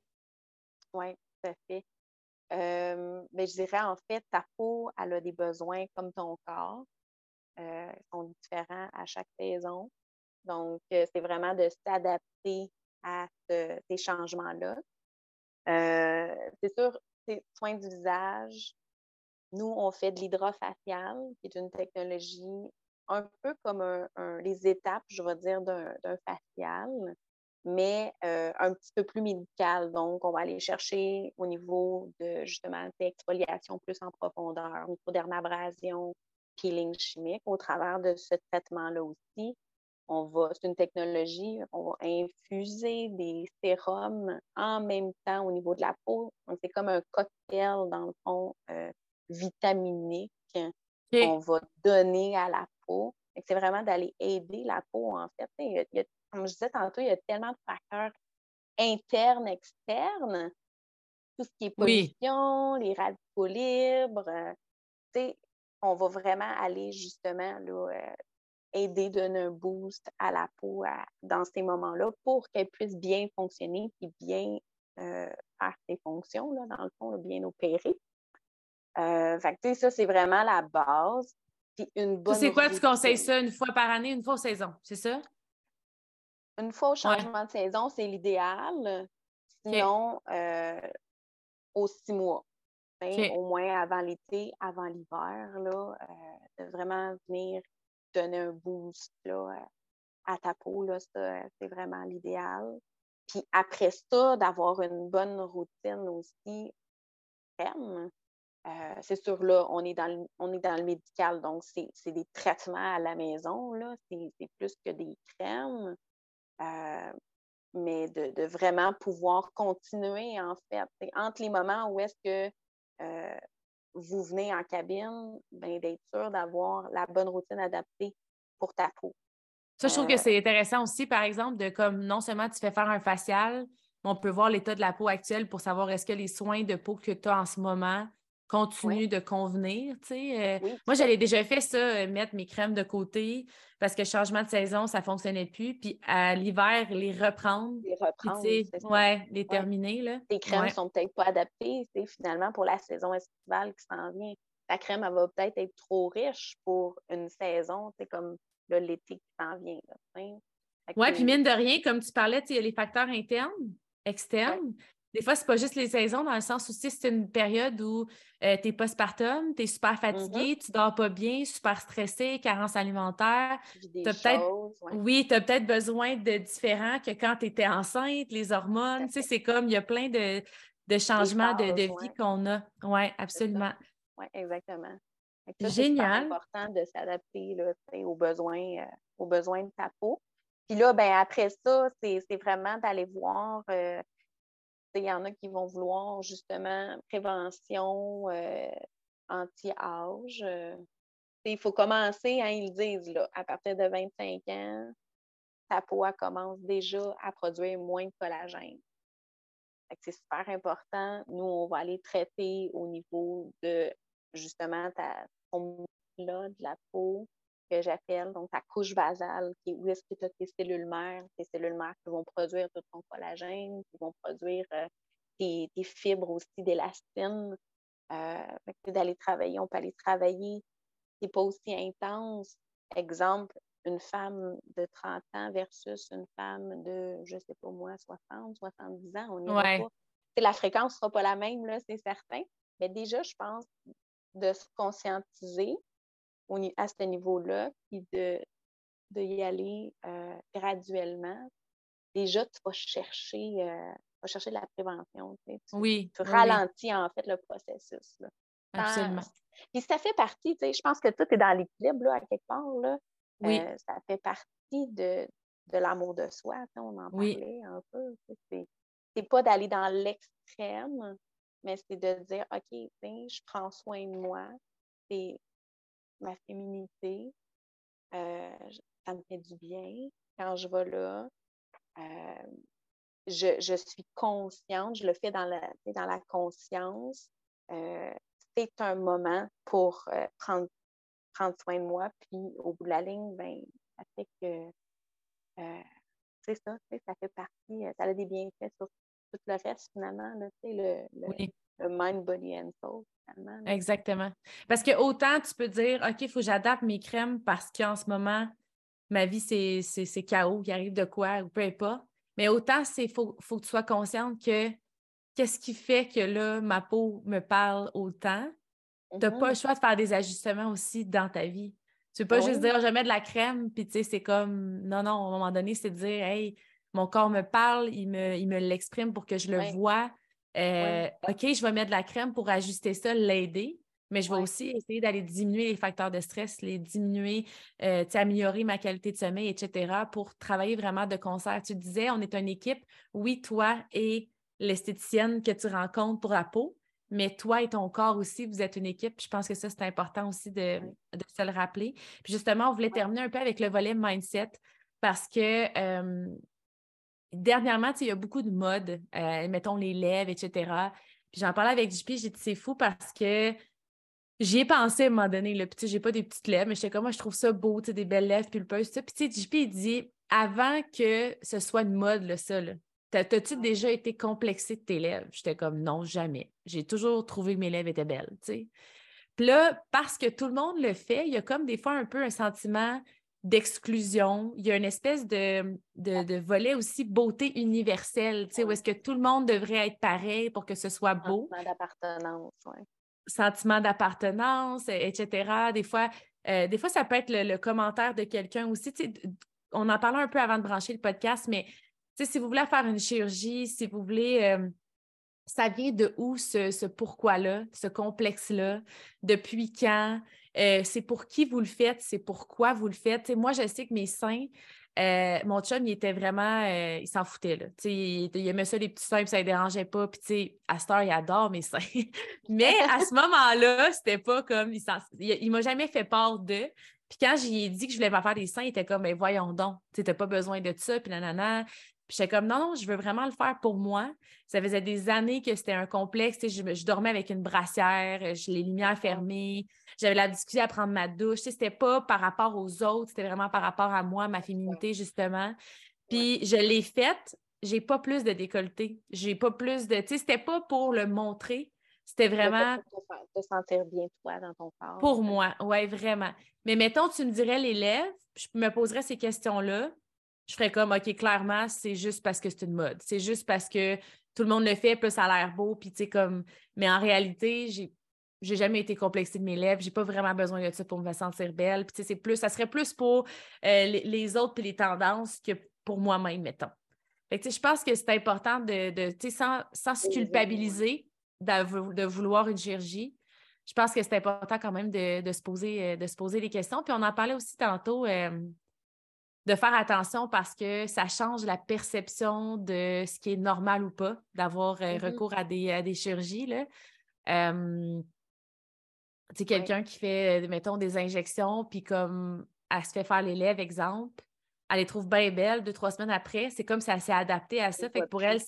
Oui, tout à fait. Euh, mais je dirais, en fait, ta peau, elle a des besoins comme ton corps. Euh, sont différents à chaque saison. Donc, euh, c'est vraiment de s'adapter à ces changements-là. c'est sûr, ces soins du visage, nous, on fait de l'hydrofacial, qui est une technologie un peu comme les étapes, je vais dire, d'un facial, mais euh, un petit peu plus médical. Donc, on va aller chercher au niveau de justement l'exfoliation plus en profondeur, microdermabrasion, peeling chimique. Au travers de ce traitement-là aussi, on va, c'est une technologie, on va infuser des sérums en même temps au niveau de la peau. Donc, c'est comme un cocktail, dans le fond, euh, vitaminique qu'on va donner à la peau. C'est vraiment d'aller aider la peau, en fait. comme je disais tantôt, il y a tellement de facteurs internes, externes. Tout ce qui est pollution, les radicaux libres. Euh, on va vraiment aller justement là, euh, aider, donner un boost à la peau dans ces moments-là pour qu'elle puisse bien fonctionner et bien euh, faire ses fonctions, là, dans le fond, bien opérer. Euh, fait ça, c'est vraiment la base. Puis une bonne. C'est quoi, tu conseilles ça une fois par année, une fois aux saison, c'est ça? Une fois au changement de saison, c'est l'idéal. Sinon, euh, aux six mois. Au moins avant l'été, avant l'hiver, là, de vraiment venir donner un boost là, à ta peau, là, c'est vraiment l'idéal. Puis après ça, d'avoir une bonne routine aussi crème. Euh, c'est sûr, là, on est dans le, on est dans le médical, donc c'est des traitements à la maison, là. C'est plus que des crèmes. Euh, mais de, de, vraiment pouvoir continuer, en fait. Entre les moments où est-ce que euh, vous venez en cabine, ben, d'être sûr d'avoir la bonne routine adaptée pour ta peau. Ça, je trouve que c'est intéressant aussi, par exemple, de comme non seulement tu fais faire un facial, mais on peut voir l'état de la peau actuelle pour savoir est-ce que les soins de peau que tu as en ce moment continuent de convenir. Euh. moi, j'avais déjà fait ça, euh, mettre mes crèmes de côté parce que changement de saison, ça ne fonctionnait plus. Puis à l'hiver, les reprendre. Les reprendre. Oui, les terminer. Là. Les crèmes ne sont peut-être pas adaptées finalement pour la saison estivale qui s'en vient. La crème, elle va peut-être être trop riche pour une saison, c'est comme l'été qui s'en vient. Oui, puis mine de rien, comme tu parlais, il y a les facteurs internes, externes. Des fois, c'est pas juste les saisons, dans le sens où c'est une période où euh, tu es postpartum, tu es super mm-hmm. fatigué, tu dors pas bien, super stressé, carence alimentaire. Oui, tu as peut-être besoin de différents que quand tu étais enceinte, les hormones. C'est comme, il y a plein de, changements de, vie qu'on a. Oui, absolument. Oui, exactement. Génial. C'est important de s'adapter aux besoins, euh, aux besoins de ta peau. Puis là, ben, après ça, c'est vraiment d'aller voir euh, il y en a qui vont vouloir justement prévention euh, anti-âge. Euh, il faut commencer, hein, ils disent, là, à partir de 25 ans, ta peau commence déjà à produire moins de collagène. C'est super important. Nous, on va aller traiter au niveau de justement ta, là, de la peau que j'appelle, donc ta couche basale, qui où est-ce que tu as tes cellules mères, tes cellules mères qui vont produire tout ton collagène, qui vont produire euh, tes, fibres aussi d'élastine. Euh, d'aller travailler, on peut aller travailler, c'est pas aussi intense. Exemple, une femme de 30 ans versus une femme de, je sais pas moi, 60, 70 ans, on n'y pas. La fréquence ne sera pas la même, là, c'est certain. Mais déjà, je pense de se conscientiser à ce niveau-là, puis de, de y aller euh, graduellement. Déjà, tu vas chercher, euh, chercher de la prévention. Tu, oui. Tu ralentis en fait le processus. Là. Absolument. Puis ça fait partie, tu sais, je pense que tout est dans l'équilibre à quelque part. Là. Oui. Euh, ça fait partie de, de l'amour de soi. On en parlait un peu. C'est pas d'aller dans l'extrême, mais c'est de dire OK, je prends soin de moi. C'est ma féminité. Euh, ça me fait du bien quand je vais là. Euh, je, je, suis consciente, je le fais dans la, dans la conscience. Euh, c'est un moment pour prendre, prendre soin de moi. Puis au bout de la ligne, ben, ça fait que c'est ça, ça fait partie, ça a des bienfaits sur tout le reste finalement. Là, le, le, le mind, body and soul. Exactement. Parce que autant tu peux dire, OK, il faut que j'adapte mes crèmes parce qu'en ce moment, ma vie, c'est chaos, il arrive de quoi, ou peu importe. Mais autant, il faut, faut que tu sois consciente que qu'est-ce qui fait que là, ma peau me parle autant. Tu n'as pas le mm-hmm. choix de faire des ajustements aussi dans ta vie. Tu ne peux pas juste dire, je mets de la crème, puis tu sais, c'est comme, non, non, à un moment donné, c'est de dire, hey, mon corps me parle, il me, il me l'exprime pour que je le vois. Euh, OK, je vais mettre de la crème pour ajuster ça, l'aider, mais je vais aussi essayer d'aller diminuer les facteurs de stress, les diminuer, euh, améliorer ma qualité de sommeil, etc., pour travailler vraiment de concert. Tu disais, on est une équipe, oui, toi et l'esthéticienne que tu rencontres pour la peau, mais toi et ton corps aussi, vous êtes une équipe. Je pense que ça, c'est important aussi de, se le rappeler. Puis justement, on voulait terminer un peu avec le volet mindset parce que euh, dernièrement, il y a beaucoup de modes, euh, mettons les lèvres, etc. Puis j'en parlais avec JP, j'ai dit c'est fou parce que j'y ai pensé à un moment donné. Puis j'ai pas des petites lèvres, mais j'étais comme moi, je trouve ça beau, des belles lèvres pulpeuses. Puis tu sais, JP, il dit avant que ce soit une mode, là, ça, là, T'as-tu déjà été complexé de tes lèvres? J'étais comme non, jamais. J'ai toujours trouvé que mes lèvres étaient belles, tu sais. Puis là, parce que tout le monde le fait, il y a comme des fois un peu un sentiment d'exclusion. Il y a une espèce de, de, volet aussi beauté universelle, tu sais, où est-ce que tout le monde devrait être pareil pour que ce soit beau. Sentiment d'appartenance, oui. Sentiment d'appartenance, etc. Des fois, euh, des fois, ça peut être le, commentaire de quelqu'un aussi. Tu sais, on en parlait un peu avant de brancher le podcast, mais tu sais, si vous voulez faire une chirurgie, si vous voulez... Euh, ça vient de où ce, ce pourquoi-là, ce complexe-là? Depuis quand? Euh, c'est pour qui vous le faites, c'est pourquoi vous le faites. moi, je sais que mes seins, euh, mon chum, il était vraiment, euh, il s'en foutait. Là. Il, il, aimait ça, les petits seins, puis ça ne dérangeait pas. Puis, à cette heure, il adore mes seins. [laughs] Mais à ce moment-là, c'était pas comme, il, il, m'a jamais fait part de. Puis quand j'ai dit que je voulais pas faire des seins, il était comme, mais ben, voyons donc, tu n'as pas besoin de ça, puis nanana. Puis j'étais comme, non, non, je veux vraiment le faire pour moi. Ça faisait des années que c'était un complexe. Je, je, dormais avec une brassière, les lumières fermées. J'avais la difficulté à prendre ma douche. C'était pas par rapport aux autres, c'était vraiment par rapport à moi, ma féminité, justement. Puis je l'ai faite. J'ai pas plus de décolleté. J'ai pas plus de. Tu sais, c'était pas pour le montrer. C'était vraiment. Pour te, sentir bien, toi, dans ton corps. Pour moi, oui, vraiment. Mais mettons, tu me dirais les lèvres, je me poserais ces questions-là je ferais comme, OK, clairement, c'est juste parce que c'est une mode. C'est juste parce que tout le monde le fait, puis ça a l'air beau, puis tu sais, comme. Mais en réalité, j'ai j'ai jamais été complexée de mes lèvres, j'ai pas vraiment besoin de ça pour me sentir belle. Puis, c'est plus, ça serait plus pour euh, les, autres et les tendances que pour moi-même, mettons. Fait que, je pense que c'est important de, de sans, sans se culpabiliser de, vouloir une chirurgie. Je pense que c'est important quand même de, se poser, euh, de se poser des questions. Puis on en parlait aussi tantôt. Euh, de faire attention parce que ça change la perception de ce qui est normal ou pas d'avoir euh, Mm-hmm. recours à des, des chirurgies. Là. Euh, tu sais, quelqu'un qui fait, euh, mettons, des injections, puis comme elle se fait faire les lèvres, exemple, elle les trouve bien belles deux, trois semaines après. C'est comme si elle s'est adaptée à ça. Elle Fait que pour plus. elle,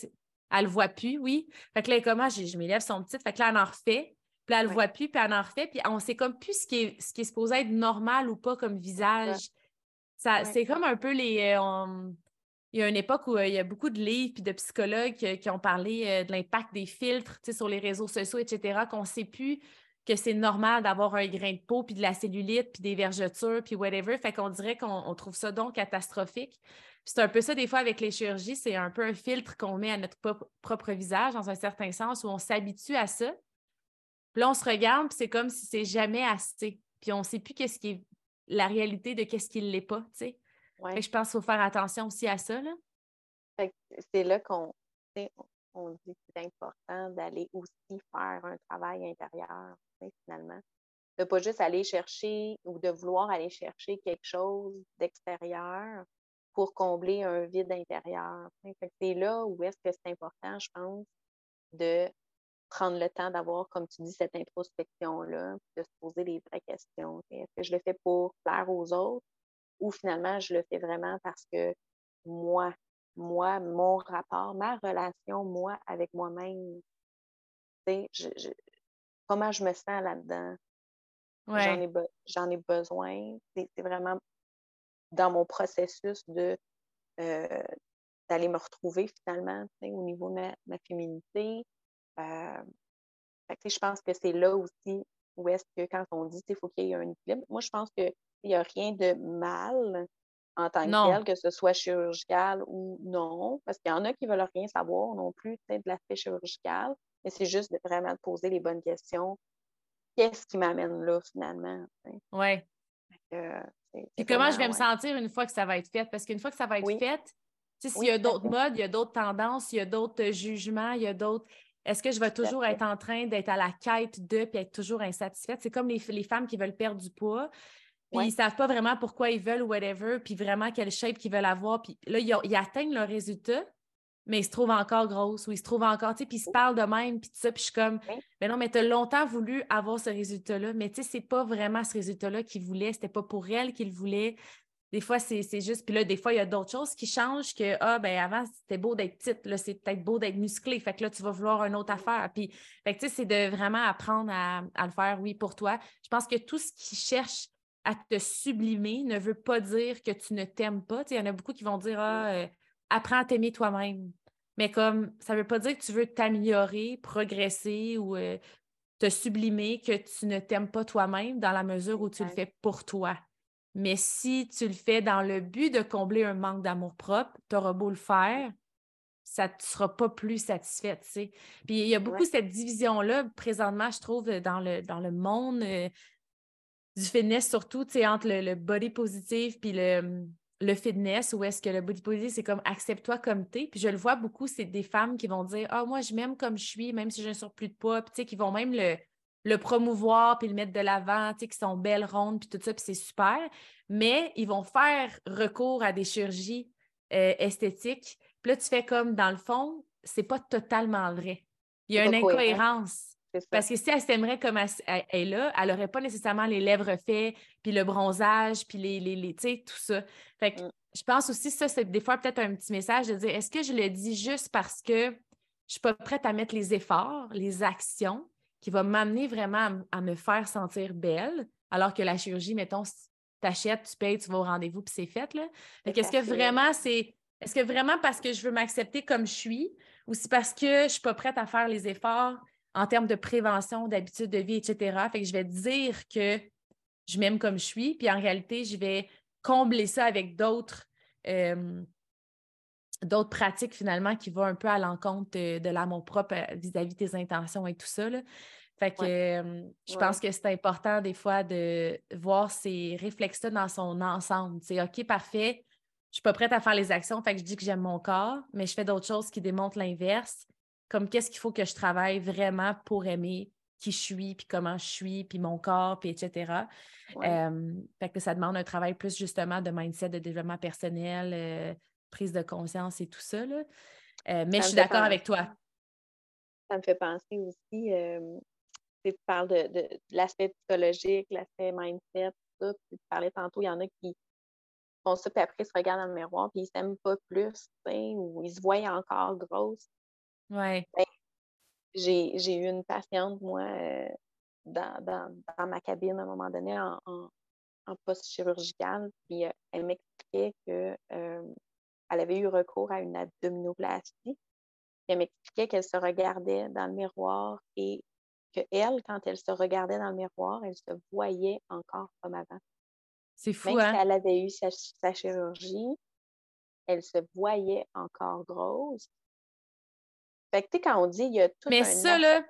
elle le voit plus, oui. Fait que là, elle est comme, ah, j'ai- je mes lèvres sont petites. Fait que là, elle en refait. Puis là, elle le Ouais. voit plus, puis elle en refait. Puis on sait comme plus ce qui est, ce qui est supposé être normal ou pas comme visage. Ça, Ouais. C'est comme un peu les. euh, on- Il y a une époque où euh, il y a beaucoup de livres puis de psychologues euh, qui ont parlé euh, de l'impact des filtres sur les réseaux sociaux, etc., qu'on ne sait plus que c'est normal d'avoir un grain de peau, puis de la cellulite, puis des vergetures, puis whatever. Fait qu'on dirait qu'on on trouve ça donc catastrophique. C'est un peu ça des fois avec les chirurgies, c'est un peu un filtre qu'on met à notre propre visage, dans un certain sens, où on s'habitue à ça. Puis là, on se regarde, puis c'est comme si c'est jamais assez. Puis on ne sait plus qu'est-ce qui est la réalité de qu'est-ce qui ne l'est pas, tu sais. Ouais. Je pense qu'il faut faire attention aussi à ça, là. C'est là qu'on on- dit que c'est important d'aller aussi faire un travail intérieur, finalement. De pas juste aller chercher ou de vouloir aller chercher quelque chose d'extérieur pour combler un vide intérieur. c'est là où est-ce que c'est important, je pense, de prendre le temps d'avoir, comme tu dis, cette introspection-là, de se poser les vraies questions. Est-ce que je le fais pour plaire aux autres ou finalement je le fais vraiment parce que moi, moi, mon rapport, ma relation, moi, avec moi-même, je- je- comment je me sens là-dedans, j'en ai, be- j'en ai besoin. C'est vraiment dans mon processus de euh, d'aller me retrouver finalement au niveau de ma, ma féminité. Fait que, je pense que c'est là aussi où est-ce que quand on dit il faut qu'il y ait un équilibre, moi je pense qu'il n'y a rien de mal en tant que tel, que ce soit chirurgical ou non, parce qu'il y en a qui ne veulent rien savoir non plus de l'aspect chirurgical, mais c'est juste de vraiment de poser les bonnes questions. Qu'est-ce qui m'amène là finalement? Ouais. Euh, c'est comment je vais me sentir une fois que ça va être fait? Parce qu'une fois que ça va être Oui. fait, s'il Oui, y a d'autres modes, il y a d'autres tendances, il y a d'autres jugements, il y a d'autres. Est-ce que je vais toujours être en train d'être à la quête de puis être toujours insatisfaite? C'est comme les, les femmes qui veulent perdre du poids, puis Ouais. ils ne savent pas vraiment pourquoi ils veulent ou whatever, puis vraiment quelle shape qu'ils veulent avoir. Puis là, ils, ont- ils atteignent leur résultat, mais ils se trouvent encore grosses ou ils se trouvent encore, tu sais, puis ils se parlent de même, puis tout ça, puis je suis comme, mais non, mais tu as longtemps voulu avoir ce résultat-là, mais tu sais, c'est pas vraiment ce résultat-là qu'ils voulaient, c'était pas pour elle qu'ils voulaient. Des fois, c'est juste, puis là, des fois, il y a d'autres choses qui changent que, ah, ben avant, c'était beau d'être petite, là, c'est peut-être beau d'être musclé, fait que là, tu vas vouloir une autre affaire. Puis, fait que, tu sais, c'est de vraiment apprendre à, à le faire, oui, pour toi. Je pense que tout ce qui cherche à te sublimer ne veut pas dire que tu ne t'aimes pas. Tu sais, il y en a beaucoup qui vont dire, ah, euh, apprends à t'aimer toi-même. Mais comme, ça veut pas dire que tu veux t'améliorer, progresser ou euh, te sublimer, que tu ne t'aimes pas toi-même dans la mesure où tu le fais pour toi. Mais si tu le fais dans le but de combler un manque d'amour-propre, tu auras beau le faire, ça ne sera pas plus satisfaite, tu sais. Puis il y a beaucoup Ouais. cette division-là, présentement, je trouve, dans le, dans le monde euh, du fitness, surtout, tu sais, entre le, le body positive puis le, le fitness, où est-ce que le body positive, c'est comme accepte-toi comme t'es. Puis je le vois beaucoup, c'est des femmes qui vont dire Ah, moi, je m'aime comme je suis, même si j'ai un surplus de poids, puis tu sais, qui vont même le, le promouvoir puis le mettre de l'avant, tu sais, qui sont belles, rondes, puis tout ça, puis c'est super. Mais ils vont faire recours à des chirurgies euh, esthétiques. Puis là, tu fais comme, dans le fond, c'est pas totalement vrai. Il y a une incohérence. Parce que si elle s'aimerait comme elle, est là, elle n'aurait pas nécessairement les lèvres faites, puis le bronzage, puis les, les, les- tu sais, tout ça. Fait que Mm. je pense aussi, ça, c'est des fois peut-être un petit message de dire, est-ce que je le dis juste parce que je suis pas prête à mettre les efforts, les actions qui vont m'amener vraiment à, me faire sentir belle, alors que la chirurgie, mettons, t'achètes, tu payes, tu vas au rendez-vous, puis c'est fait, là. Fait que est-ce que vraiment c'est... Est-ce que vraiment parce que je veux m'accepter comme je suis ou c'est parce que je suis pas prête à faire les efforts en termes de prévention, d'habitude de vie, etc. Fait que je vais dire que je m'aime comme je suis, puis en réalité, je vais combler ça avec d'autres euh, d'autres pratiques finalement qui vont un peu à l'encontre de, de l'amour propre euh, vis-à-vis de tes intentions et tout ça. là. Fait que euh, je Ouais. pense que c'est important des fois de voir ces réflexes-là dans son ensemble. C'est OK, parfait, je suis pas prête à faire les actions, fait que je dis que j'aime mon corps, mais je fais d'autres choses qui démontrent l'inverse, comme qu'est-ce qu'il faut que je travaille vraiment pour aimer qui je suis, puis comment je suis, puis mon corps, puis etc. fait que ça demande un travail plus justement de mindset, de développement personnel, euh, prise de conscience et tout ça. Là. Euh, mais je suis d'accord avec toi. Ça me fait penser aussi, tu parles de, l'aspect psychologique, l'aspect mindset, tout ça. tu parlais tantôt, il y en a qui font ça, puis après, ils se regardent dans le miroir, puis ils s'aiment pas plus, ou ils se voient encore grosses. Ouais. Ben, j'ai eu une patiente, moi, euh, dans, ma cabine à un moment donné en, poste chirurgical, puis euh, elle m'expliquait euh, avait eu recours à une abdominoplastie. elle m'expliquait qu'elle se regardait dans le miroir et qu'elle, quand elle se regardait dans le miroir, elle se voyait encore comme avant. C'est fou, Même hein? si elle avait eu sa, sa chirurgie, elle se voyait encore grosse, fait que, tu sais, quand on dit, il y a tout Mais ça, là,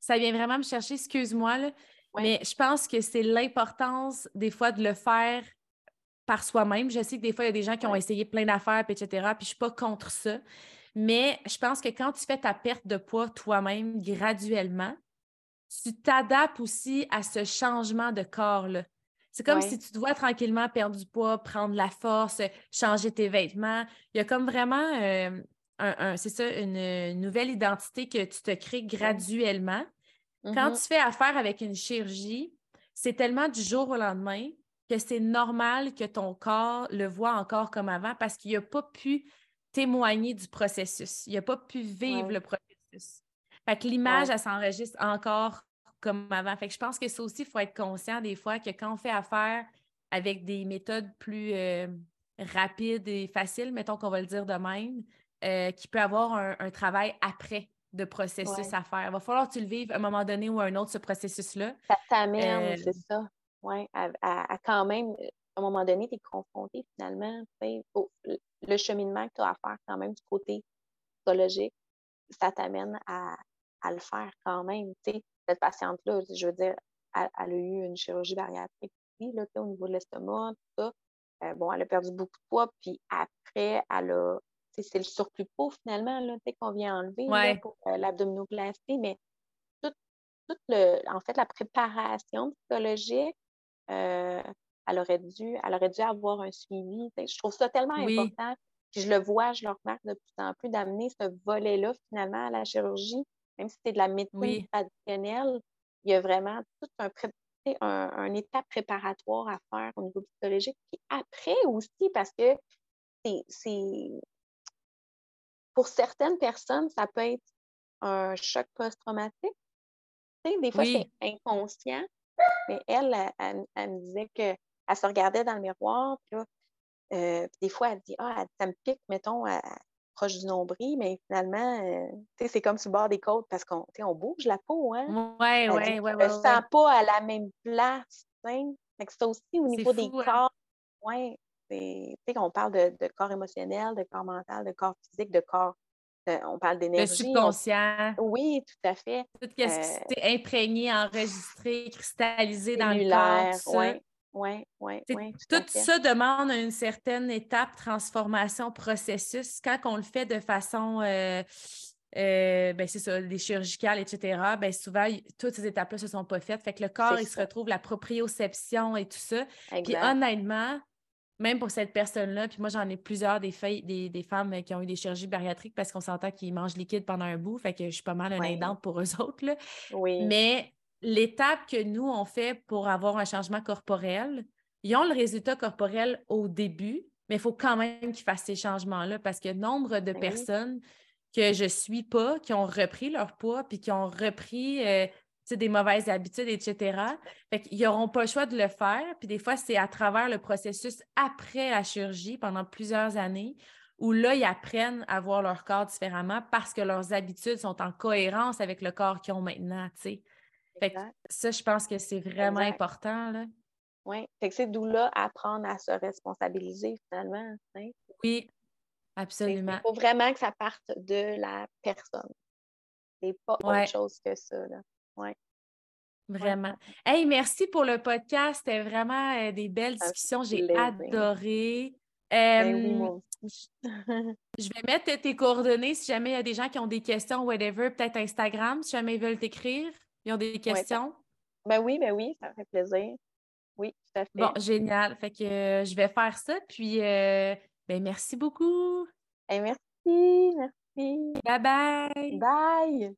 ça vient vraiment me chercher, excuse-moi, là, mais je pense que c'est l'importance, des fois, de le faire par soi-même. Je sais que des fois, il y a des gens qui ont essayé plein d'affaires, etc., puis je ne suis pas contre ça. Mais je pense que quand tu fais ta perte de poids toi-même graduellement, tu t'adaptes aussi à ce changement de corps-là. C'est comme si tu dois tranquillement perdre du poids, prendre la force, changer tes vêtements. Il y a comme vraiment euh, c'est ça, une, nouvelle identité que tu te crées graduellement. Quand mm-hmm. tu fais affaire avec une chirurgie, c'est tellement du jour au lendemain que c'est normal que ton corps le voit encore comme avant parce qu'il n'a pas pu témoigner du processus. Il n'a pas pu vivre le processus. Fait que l'image, elle s'enregistre encore comme avant. Fait que je pense que ça aussi, il faut être conscient des fois que quand on fait affaire avec des méthodes plus euh, rapides et faciles, mettons qu'on va le dire de même, euh, qui peut avoir un, travail après de processus à faire. Il va falloir que tu le vives à un moment donné ou à un autre, ce processus-là. Ça t'amène, euh, c'est ça. Oui, à, quand même, à un moment donné, tu es confronté finalement. le cheminement que tu as à faire quand même du côté psychologique, ça t'amène à, le faire quand même. cette patiente-là, je veux dire, elle, a eu une chirurgie bariatrique là, au niveau de l'estomac, tout ça. Euh, bon, elle a perdu beaucoup de poids, puis après, elle a c'est le surplus peau finalement qu'on vient enlever pour euh, l'abdominoplastie, mais tout, le, en fait, la préparation psychologique, euh, elle, aurait dû, elle aurait dû avoir un suivi. Je trouve ça tellement important. Puis je le vois, je le remarque de plus en plus, d'amener ce volet-là finalement à la chirurgie, même si c'est de la médecine traditionnelle, il y a vraiment tout un, un, un état préparatoire à faire au niveau psychologique. Puis après aussi, parce que c'est pour certaines personnes, ça peut être un choc post-traumatique. des fois, c'est inconscient, mais elle, elle, me disait qu'elle se regardait dans le miroir, puis euh, des fois, elle dit Ah, ça me pique, mettons, proche du nombril, mais finalement, euh, c'est comme sur le bord des côtes parce qu'on on bouge la peau. Hein? Oui, oui, oui. ne sent pas à la même place. C'est ça aussi au niveau des hein? corps. Ouais, on parle de, corps émotionnel, de corps mental, de corps physique, de corps. On parle d'énergie. Le subconscient. Oui, tout à fait. Tout ce qui s'est euh, imprégné, enregistré, cristallisé dans le corps. Oui, oui, oui. Ouais, tout, ça demande une certaine étape, transformation, processus. Quand on le fait de façon. Euh, euh, ben c'est ça, des chirurgicales, etc., ben souvent, toutes ces étapes-là ne se sont pas faites. Fait que le corps, il se retrouve la proprioception et tout ça. Puis honnêtement, même pour cette personne-là, puis moi, j'en ai plusieurs des, des, femmes qui ont eu des chirurgies bariatriques parce qu'on s'entend qu'ils mangent liquide pendant un bout, fait que je suis pas mal un aidante pour eux [laughs] autres. Là. Oui. Mais l'étape que nous, on fait pour avoir un changement corporel, ils ont le résultat corporel au début, mais il faut quand même qu'ils fassent ces changements-là parce que nombre de ben personnes que je suis pas, qui ont repris leur poids, puis qui ont repris euh, des mauvaises habitudes, etc. Fait qu'ils n'auront pas le choix de le faire. Puis des fois, c'est à travers le processus après la chirurgie, pendant plusieurs années, où là, ils apprennent à voir leur corps différemment parce que leurs habitudes sont en cohérence avec le corps qu'ils ont maintenant, Fait que ça, je pense que c'est vraiment important, là. Oui, fait que c'est d'où là apprendre à se responsabiliser finalement. Oui, absolument. Il faut vraiment que ça parte de la personne. C'est pas autre chose que ça. Là. Oui. Vraiment. Hey, merci pour le podcast. C'était vraiment euh, des belles discussions. J'ai adoré. Ben [laughs] je vais mettre tes coordonnées si jamais il y a des gens qui ont des questions, whatever, peut-être Instagram, si jamais ils veulent t'écrire. Ils ont des questions? ben oui, ben oui, ça fait plaisir. Oui, tout à fait. Bon, génial. Fait que euh, je vais faire ça. Puis, euh, ben, merci beaucoup. merci, merci. Bye bye. Bye.